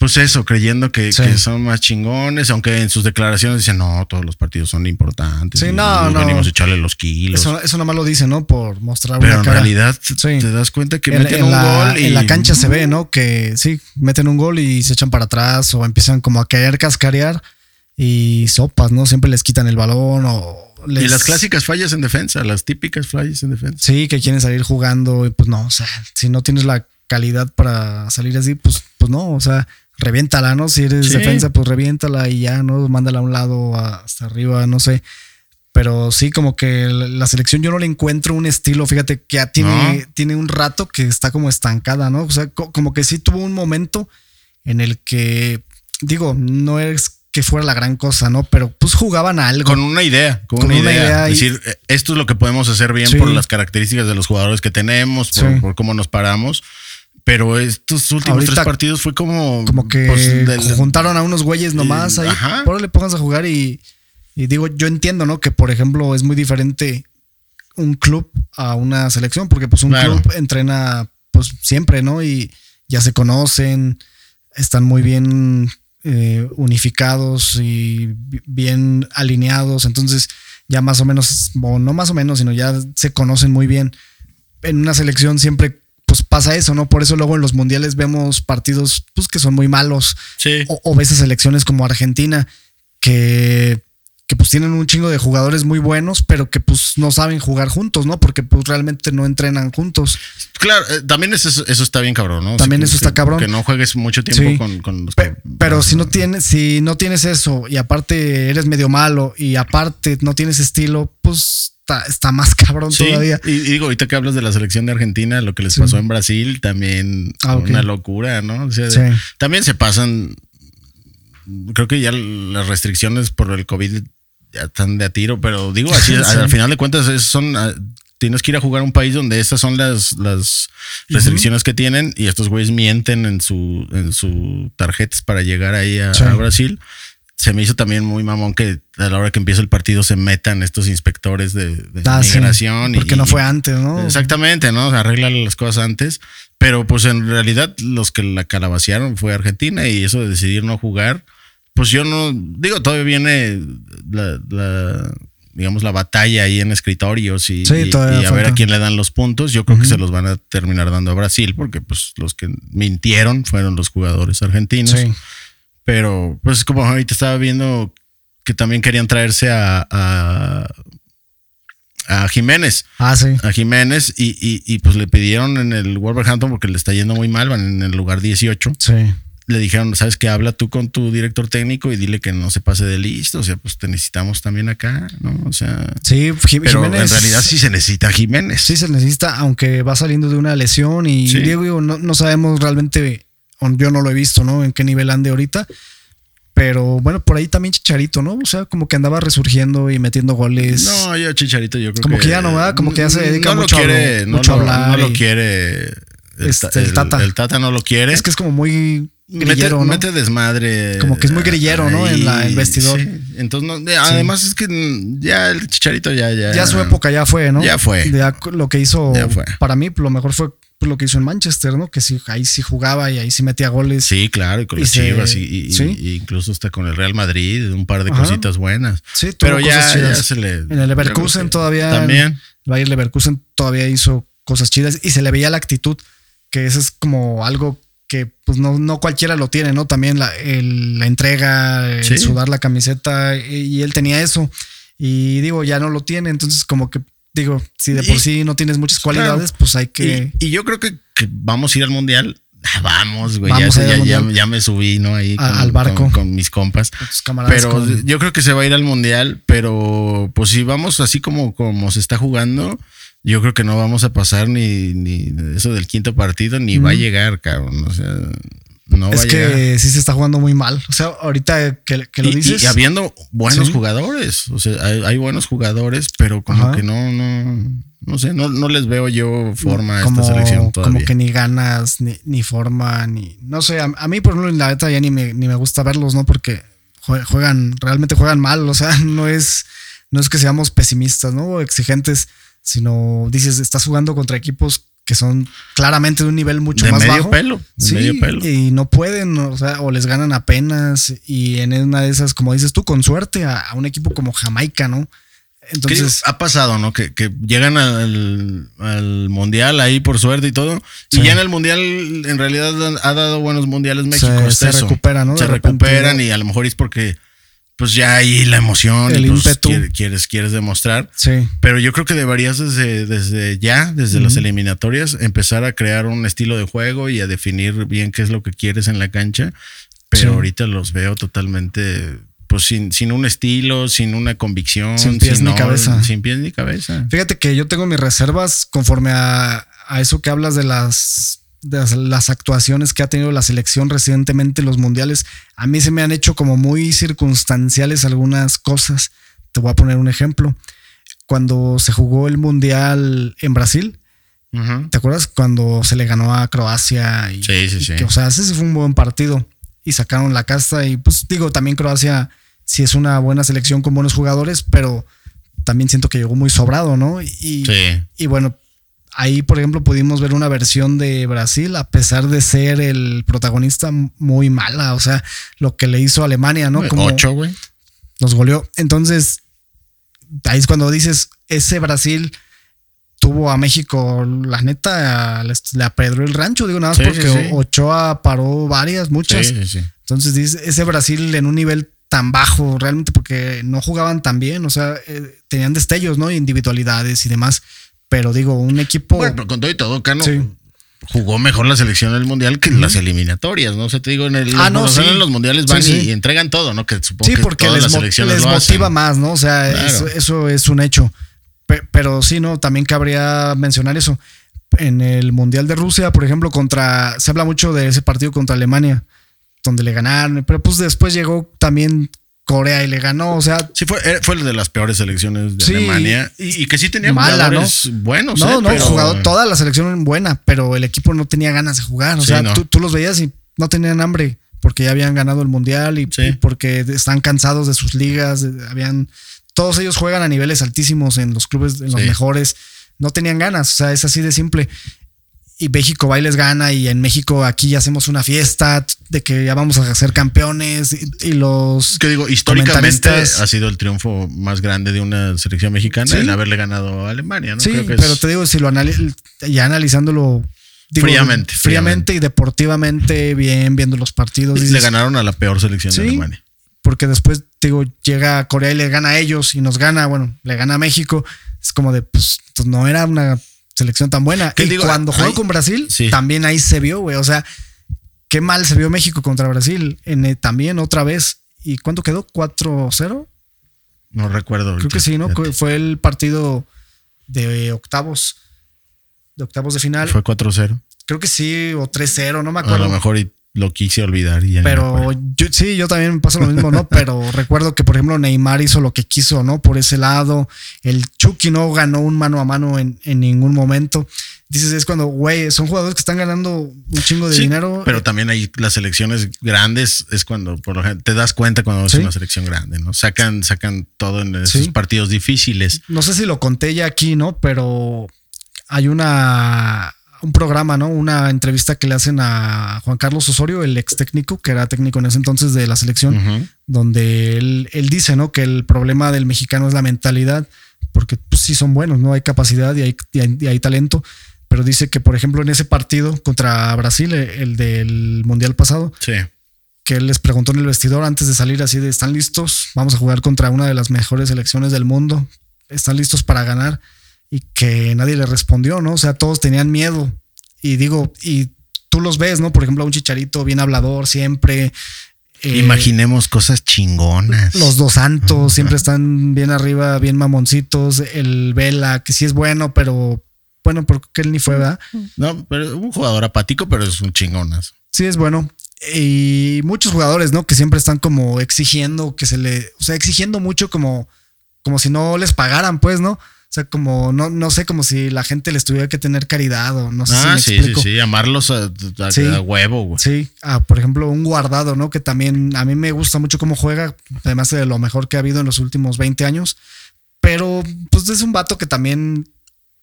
Pues eso, creyendo que, Sí. que son más chingones, aunque en sus declaraciones dicen, no, todos los partidos son importantes. Sí, no, no. Venimos a echarle los kilos. Eso, eso nomás lo dice, ¿no? Por mostrar Pero una en cara. realidad Sí. te das cuenta que en, meten en un la, gol y en la cancha se ve, ¿no? Que sí, meten un gol y se echan para atrás o empiezan como a querer cascarear y sopas, ¿no? Siempre les quitan el balón o les... Y las clásicas fallas en defensa, las típicas fallas en defensa. Sí, que quieren salir jugando y pues no, o sea, si no tienes la calidad para salir así, pues, pues no, o sea, reviéntala, ¿no? Si eres Sí. defensa, pues reviéntala y ya, ¿no? Mándala a un lado, hasta arriba, no sé. Pero sí, como que la selección yo no le encuentro un estilo, fíjate que ya tiene, No. tiene un rato que está como estancada, ¿no? O sea, co- como que sí tuvo un momento en el que, digo, no es que fuera la gran cosa, ¿no? Pero pues jugaban a algo. Con una idea, con, Con una, una idea. idea y- Es decir, eh, esto es lo que podemos hacer bien Sí. por las características de los jugadores que tenemos, por, Sí. por cómo nos paramos. Pero estos últimos Ahorita, tres partidos fue como. como que pues, del- juntaron a unos güeyes nomás Eh, ahí. ajá. Ahora le pongas a jugar y, y digo, yo entiendo, ¿no? Que por ejemplo es muy diferente un club a una selección, porque pues un Claro. club entrena pues siempre, ¿no? Y ya se conocen, están muy bien eh, unificados y bien alineados. Entonces, ya más o menos, o no más o menos, sino ya se conocen muy bien. En una selección siempre pues pasa eso, ¿no? Por eso luego en los mundiales vemos partidos pues, que son muy malos. Sí. O, o ves a selecciones como Argentina que que pues tienen un chingo de jugadores muy buenos, pero que pues no saben jugar juntos, ¿no? Porque pues realmente no entrenan juntos. Claro, eh, también eso, eso está bien cabrón, ¿no? También eso está que- cabrón. Que no juegues mucho tiempo Sí. con, con los Pe- pero si no tienes, si no tienes eso y aparte eres medio malo y aparte no tienes estilo, pues está, está más cabrón Sí, todavía. y, y digo, ahorita que hablas de la selección de Argentina, lo que les Sí. pasó en Brasil, también Ah, una locura, ¿no? O sea, Sí. también se pasan, creo que ya las restricciones por el COVID ya están de a tiro, pero digo, así, al final de cuentas, son, ah, tienes que ir a jugar a un país donde estas son las, las restricciones que tienen y estos güeyes mienten en su, en su tarjetas para llegar ahí a Brasil. Se me hizo también muy mamón que a la hora que empieza el partido se metan estos inspectores de, de Ah, sí, migración. y- porque no fue antes, ¿no? Exactamente, ¿no? Arregla las cosas antes. Pero pues en realidad los que la calabacearon fue Argentina y eso de decidir no jugar, pues yo no, digo, todavía viene la, la, digamos, la batalla ahí en escritorios y, Sí, y- y a ver a quién le dan los puntos. Yo creo que se los van a terminar dando a Brasil porque pues los que mintieron fueron los jugadores argentinos. Sí. Pero pues como ahorita estaba viendo que también querían traerse a, a, a Jiménez Ah, sí. a Jiménez y, y, y, pues le pidieron en el Wolverhampton porque le está yendo muy mal, van en el lugar 18. Sí. Le dijeron, ¿sabes qué? Habla tú con tu director técnico y dile que no se pase de listo. O sea, pues te necesitamos también acá, ¿no? O sea, Sí, Jim- pero en realidad sí se necesita a Jiménez. Sí se necesita, aunque va saliendo de una lesión y Sí. digo, no, no sabemos realmente, yo no lo he visto, ¿no? En qué nivel ande ahorita. Pero bueno, por ahí también Chicharito, ¿no? O sea, como que andaba resurgiendo y metiendo goles. No, yo Chicharito, yo creo Como que ya no, ¿verdad? Como que ya se dedica mucho a lo lo- quiere, no mucho a lo- hablar No lo y- quiere el, Este, el Tata. El Tata no lo quiere. Es que es como muy Mete, grillero, ¿no? mete desmadre. Como que es muy grillero, ¿no? En la- el vestidor. sí. Entonces, no, de- además es que ya el chicharito ya, ya. ya su época ya fue, ¿no? Ya fue. Ya lo que hizo, Ya fue. para mí, lo mejor fue lo que hizo en Manchester, ¿no? Que sí, ahí sí jugaba y ahí sí metía goles. Sí, claro, y con Y las se- chivas y, y- sí. y incluso hasta con el Real Madrid, un par de Ajá. cositas buenas. Sí, tuvo Pero ya, ya se le. En el Leverkusen todavía. También. El Bayer Leverkusen todavía hizo cosas chidas y se le veía la actitud, que eso es como algo que pues no, no cualquiera lo tiene, ¿no? También la, el- la entrega, el Sí. sudar la camiseta y, él tenía eso. Y digo, ya no lo tiene, entonces como que digo, si de por Y- sí no tienes muchas Claro. cualidades, pues hay que... Y, y yo creo que, que vamos a ir al mundial. Ah, Vamos, güey. Vamos ya, ya, ya- ya me subí, ¿no? Ahí A- con, al barco. Con, con mis compas. con Pero con- yo creo que se va a ir al mundial, pero pues si vamos así como, como se está jugando, yo creo que no vamos a pasar ni, ni eso del quinto partido, ni va a llegar, cabrón. O sea, no es va a llegar. que sí se está jugando muy mal. O sea, ahorita que, que lo Y- dices... Y, habiendo buenos Sí. jugadores, o sea, hay, hay buenos jugadores, pero como Ajá. que no, no, no sé, no, no les veo yo forma a como, esta selección todavía. como que ni ganas, ni, ni forma, ni. No sé, a, a mí, por ejemplo, en la neta ya ni me, ni me gusta verlos, ¿no? Porque jue- juegan, realmente juegan mal. O sea, no es, no es que seamos pesimistas, ¿no? O exigentes, sino dices, estás jugando contra equipos que son claramente de un nivel mucho de más medio bajo. pelo, de Sí, medio pelo. y no pueden, o sea, o les ganan apenas. Y en una de esas, como dices tú, con suerte a, a un equipo como Jamaica, ¿no? Entonces, ha pasado, ¿no? Que, que llegan al, al mundial ahí por suerte y todo. Sí. Y ya en el mundial, en realidad, ha dado buenos mundiales México. Se- se recupera, ¿no? Se De repente, recuperan ¿no? y a lo mejor es porque, pues ya ahí la emoción El y pues, quieres, quieres demostrar. sí. Pero yo creo que deberías desde, desde ya, desde las eliminatorias, empezar a crear un estilo de juego y a definir bien qué es lo que quieres en la cancha. Pero Sí. ahorita los veo totalmente, pues sin, sin un estilo, sin una convicción, Sin pies ni cabeza. Sin pies ni cabeza. Fíjate que yo tengo mis reservas conforme a, a eso que hablas de las, de las- actuaciones que ha tenido la selección recientemente en los mundiales. A mí se me han hecho como muy circunstanciales algunas cosas. Te voy a poner un ejemplo. Cuando se jugó el mundial en Brasil. ¿te acuerdas? Cuando se le ganó a Croacia. Y, Sí, sí, y sí. que, o sea, ese fue un buen partido. Y sacaron la casta. Y pues digo, también Croacia sí es una buena selección con buenos jugadores, pero también siento que llegó muy sobrado, ¿no? Y, Sí. y bueno, ahí, por ejemplo, pudimos ver una versión de Brasil, a pesar de ser el protagonista muy mala. O sea, lo que le hizo Alemania, ¿no? Como Ocho, güey. Nos goleó. Entonces, ahí es cuando dices, ese Brasil tuvo a México, la neta, le apedró el rancho, digo nada más porque Ochoa paró varias, muchas. Entonces, dice, ese Brasil en un nivel tan bajo, realmente, porque no jugaban tan bien, o sea, eh, tenían destellos, ¿no? Individualidades y demás. Pero digo, un equipo. Bueno, con todo y todo, Cano. Jugó mejor la selección del mundial que las eliminatorias, ¿no? O sea, te digo, en, el, ah, no, en los mundiales van y, entregan todo, ¿no? Que supongo sí, porque les, les motiva más, ¿no? O sea, eso, es un hecho. Pero, sí, ¿no? También cabría mencionar eso. En el Mundial de Rusia, por ejemplo, contra. Se habla mucho de ese partido contra Alemania, donde le ganaron, pero pues después llegó también Corea y le ganó, o sea. Sí, fue, eh, fue de las peores selecciones de Alemania y, que sí tenía jugadores buenos. No, eh, no, jugado toda la selección buena, pero el equipo no tenía ganas de jugar. O sea, tú, los veías y no tenían hambre porque ya habían ganado el mundial y, porque están cansados de sus ligas. Habían. Todos ellos juegan a niveles altísimos en los clubes, en los mejores. No tenían ganas, o sea, es así de simple y México bailes gana y en México aquí hacemos una fiesta de que ya vamos a ser campeones y, los que digo históricamente ha sido el triunfo más grande de una selección mexicana en haberle ganado a Alemania ¿no? sí pero te digo si lo ya analizándolo fríamente, fríamente, y deportivamente bien viendo los partidos le ganaron a la peor selección de Alemania. porque después digo llega Corea y le gana a ellos y nos gana bueno le gana a México es como de pues, pues no era una selección tan buena. Y cuando jugó con Brasil, también ahí se vio, güey. O sea, qué mal se vio México contra Brasil. En, eh, también otra vez. ¿Y cuánto quedó? ¿4-0? No recuerdo. Creo que sí, ¿no? Fue el partido de octavos. De octavos de final. Fue 4-0. Creo que sí, o 3-0, no me acuerdo. A lo mejor lo quise olvidar y ya Pero yo, sí, yo también me pasa lo mismo, ¿no? Pero recuerdo que, por ejemplo, Neymar hizo lo que quiso, ¿no? Por ese lado. El Chucky no ganó un mano a mano en, ningún momento. Dices, es cuando, güey, son jugadores que están ganando un chingo de dinero. Pero también hay las selecciones grandes, es cuando por lo general te das cuenta cuando es una selección grande, ¿no? Sacan, sacan todo en esos partidos difíciles. No sé si lo conté ya aquí, ¿no? Pero hay una un programa, ¿no? Una entrevista que le hacen a Juan Carlos Osorio, el ex técnico, que era técnico en ese entonces de la selección, donde él, él, dice, ¿no? Que el problema del mexicano es la mentalidad, porque pues, sí son buenos, ¿no? Hay capacidad y hay, y hay, talento, pero dice que, por ejemplo, en ese partido contra Brasil, el del Mundial pasado, que él les preguntó en el vestidor antes de salir así de, ¿están listos? Vamos a jugar contra una de las mejores selecciones del mundo, ¿están listos para ganar? Y que nadie le respondió, ¿no? O sea, todos tenían miedo. Y digo, y tú los ves, ¿no? Por ejemplo, un chicharito bien hablador siempre. Eh, Imaginemos cosas chingonas. Los dos santos siempre están bien arriba, bien mamoncitos. El Vela, que sí es bueno, pero bueno, porque él ni fue, ¿verdad? No, pero un jugador apático, pero es un chingonas. Sí, es bueno. Y muchos jugadores, ¿no? Que siempre están como exigiendo que se le, o sea, exigiendo mucho como, como si no les pagaran, pues, ¿no? O sea, como, no, no sé, como si la gente les tuviera que tener caridad o no sé ah, si me sí, sí, sí, amarlos a, huevo, güey. Sí, ah, por ejemplo, un guardado, ¿no? Que también a mí me gusta mucho cómo juega, además de lo mejor que ha habido en los últimos 20 años. Pero, pues es un vato que también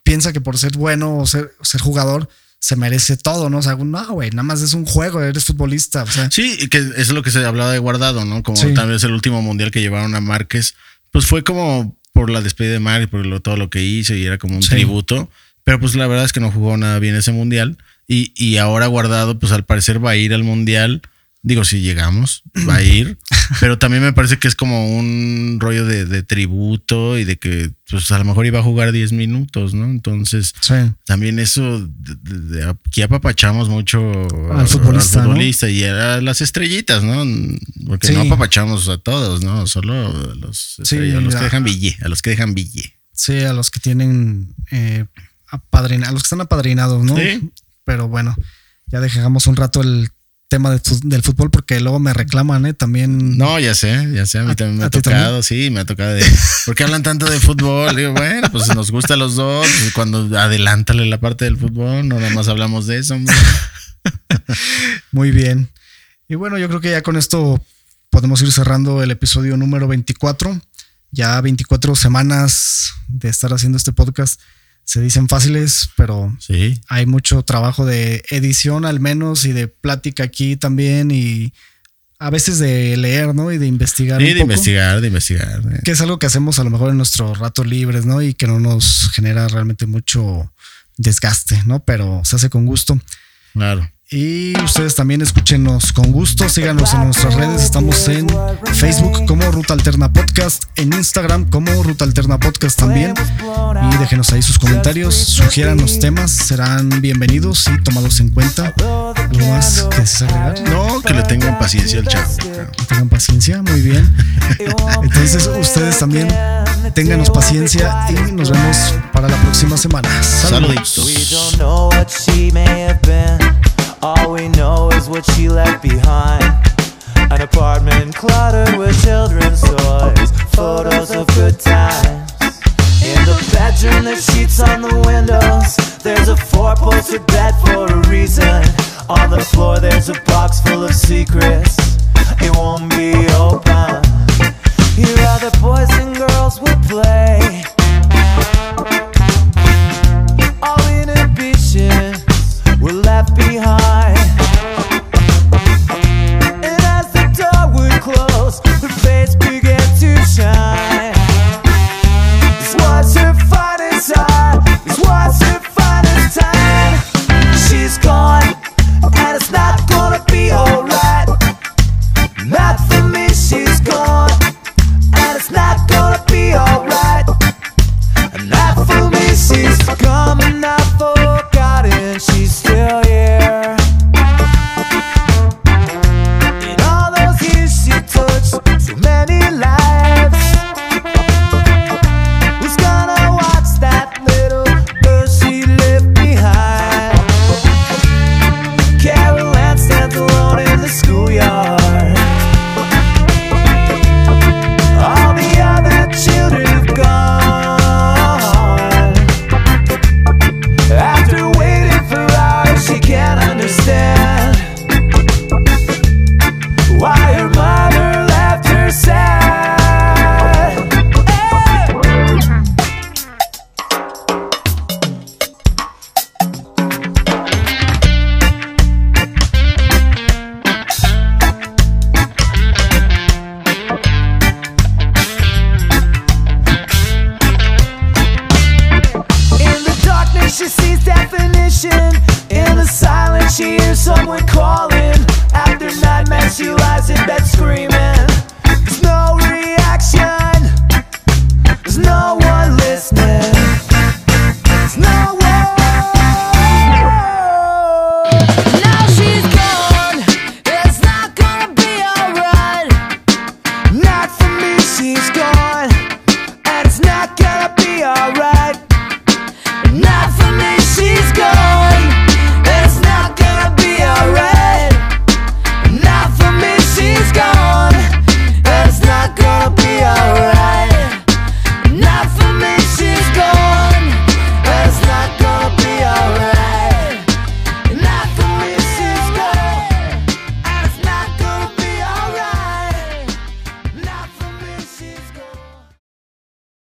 piensa que por ser bueno o ser, ser jugador, se merece todo, ¿no? O sea, no, güey, nada más es un juego, eres futbolista. O sea. Sí, que es lo que se hablaba de guardado, ¿no? Como tal vez el último mundial que llevaron a Márquez, pues fue como por la despedida de Mar y por todo lo que hizo y era como un tributo. Pero pues la verdad es que no jugó nada bien ese mundial. Y, y ahora guardado, pues al parecer va a ir al mundial Digo, si llegamos, va a ir. pero también me parece que es como un rollo de, tributo y de que pues a lo mejor iba a jugar 10 minutos, ¿no? Entonces, también eso, de, aquí apapachamos mucho al futbolista, y a las estrellitas, ¿no? Porque no apapachamos a todos, ¿no? Solo a los, a los que dejan billete, a los que dejan billete. Sí, a los que tienen eh, a los que están apadrinados, ¿no? Pero bueno, ya dejamos un rato el tema del fútbol porque luego me reclaman, ¿eh? También. No, ya sé, ya sé, a mí también me ha tocado, sí, me ha tocado de. ¿Por qué hablan tanto de fútbol? Digo, bueno, pues nos gusta a los dos. Pues cuando adelántale la parte del fútbol, no nada más hablamos de eso. Muy bien. Y bueno, yo creo que ya con esto podemos ir cerrando el episodio número 24. Ya 24 semanas de estar haciendo este podcast. Se dicen fáciles, pero Sí. hay mucho trabajo de edición al menos y de plática aquí también y a veces de leer, ¿no? Y de investigar. Sí, un de poco, investigar, de investigar. eh. Que es algo que hacemos a lo mejor en nuestros ratos libres, ¿no? Y que no nos genera realmente mucho desgaste, ¿no? Pero se hace con gusto. Claro. Y ustedes también escúchenos con gusto, síganos en nuestras redes, estamos en Facebook como Ruta Alterna Podcast, en Instagram como Ruta Alterna Podcast también. Y déjenos ahí sus comentarios, sugieran los temas, serán bienvenidos y tomados en cuenta. ¿Algo más que desees agregar? No, que le tengan paciencia al chavo. claro. Tengan paciencia, muy bien. Entonces ustedes también ténganos paciencia y nos vemos para la próxima semana. Saludos. Saluditos. We. All we know is what she left behind. An apartment cluttered with children's toys, photos of good times. In the bedroom, there's sheets on the windows. There's a four-poster bed for a reason. On the floor, there's a box full of secrets. It won't be open. Here other boys and girls would play.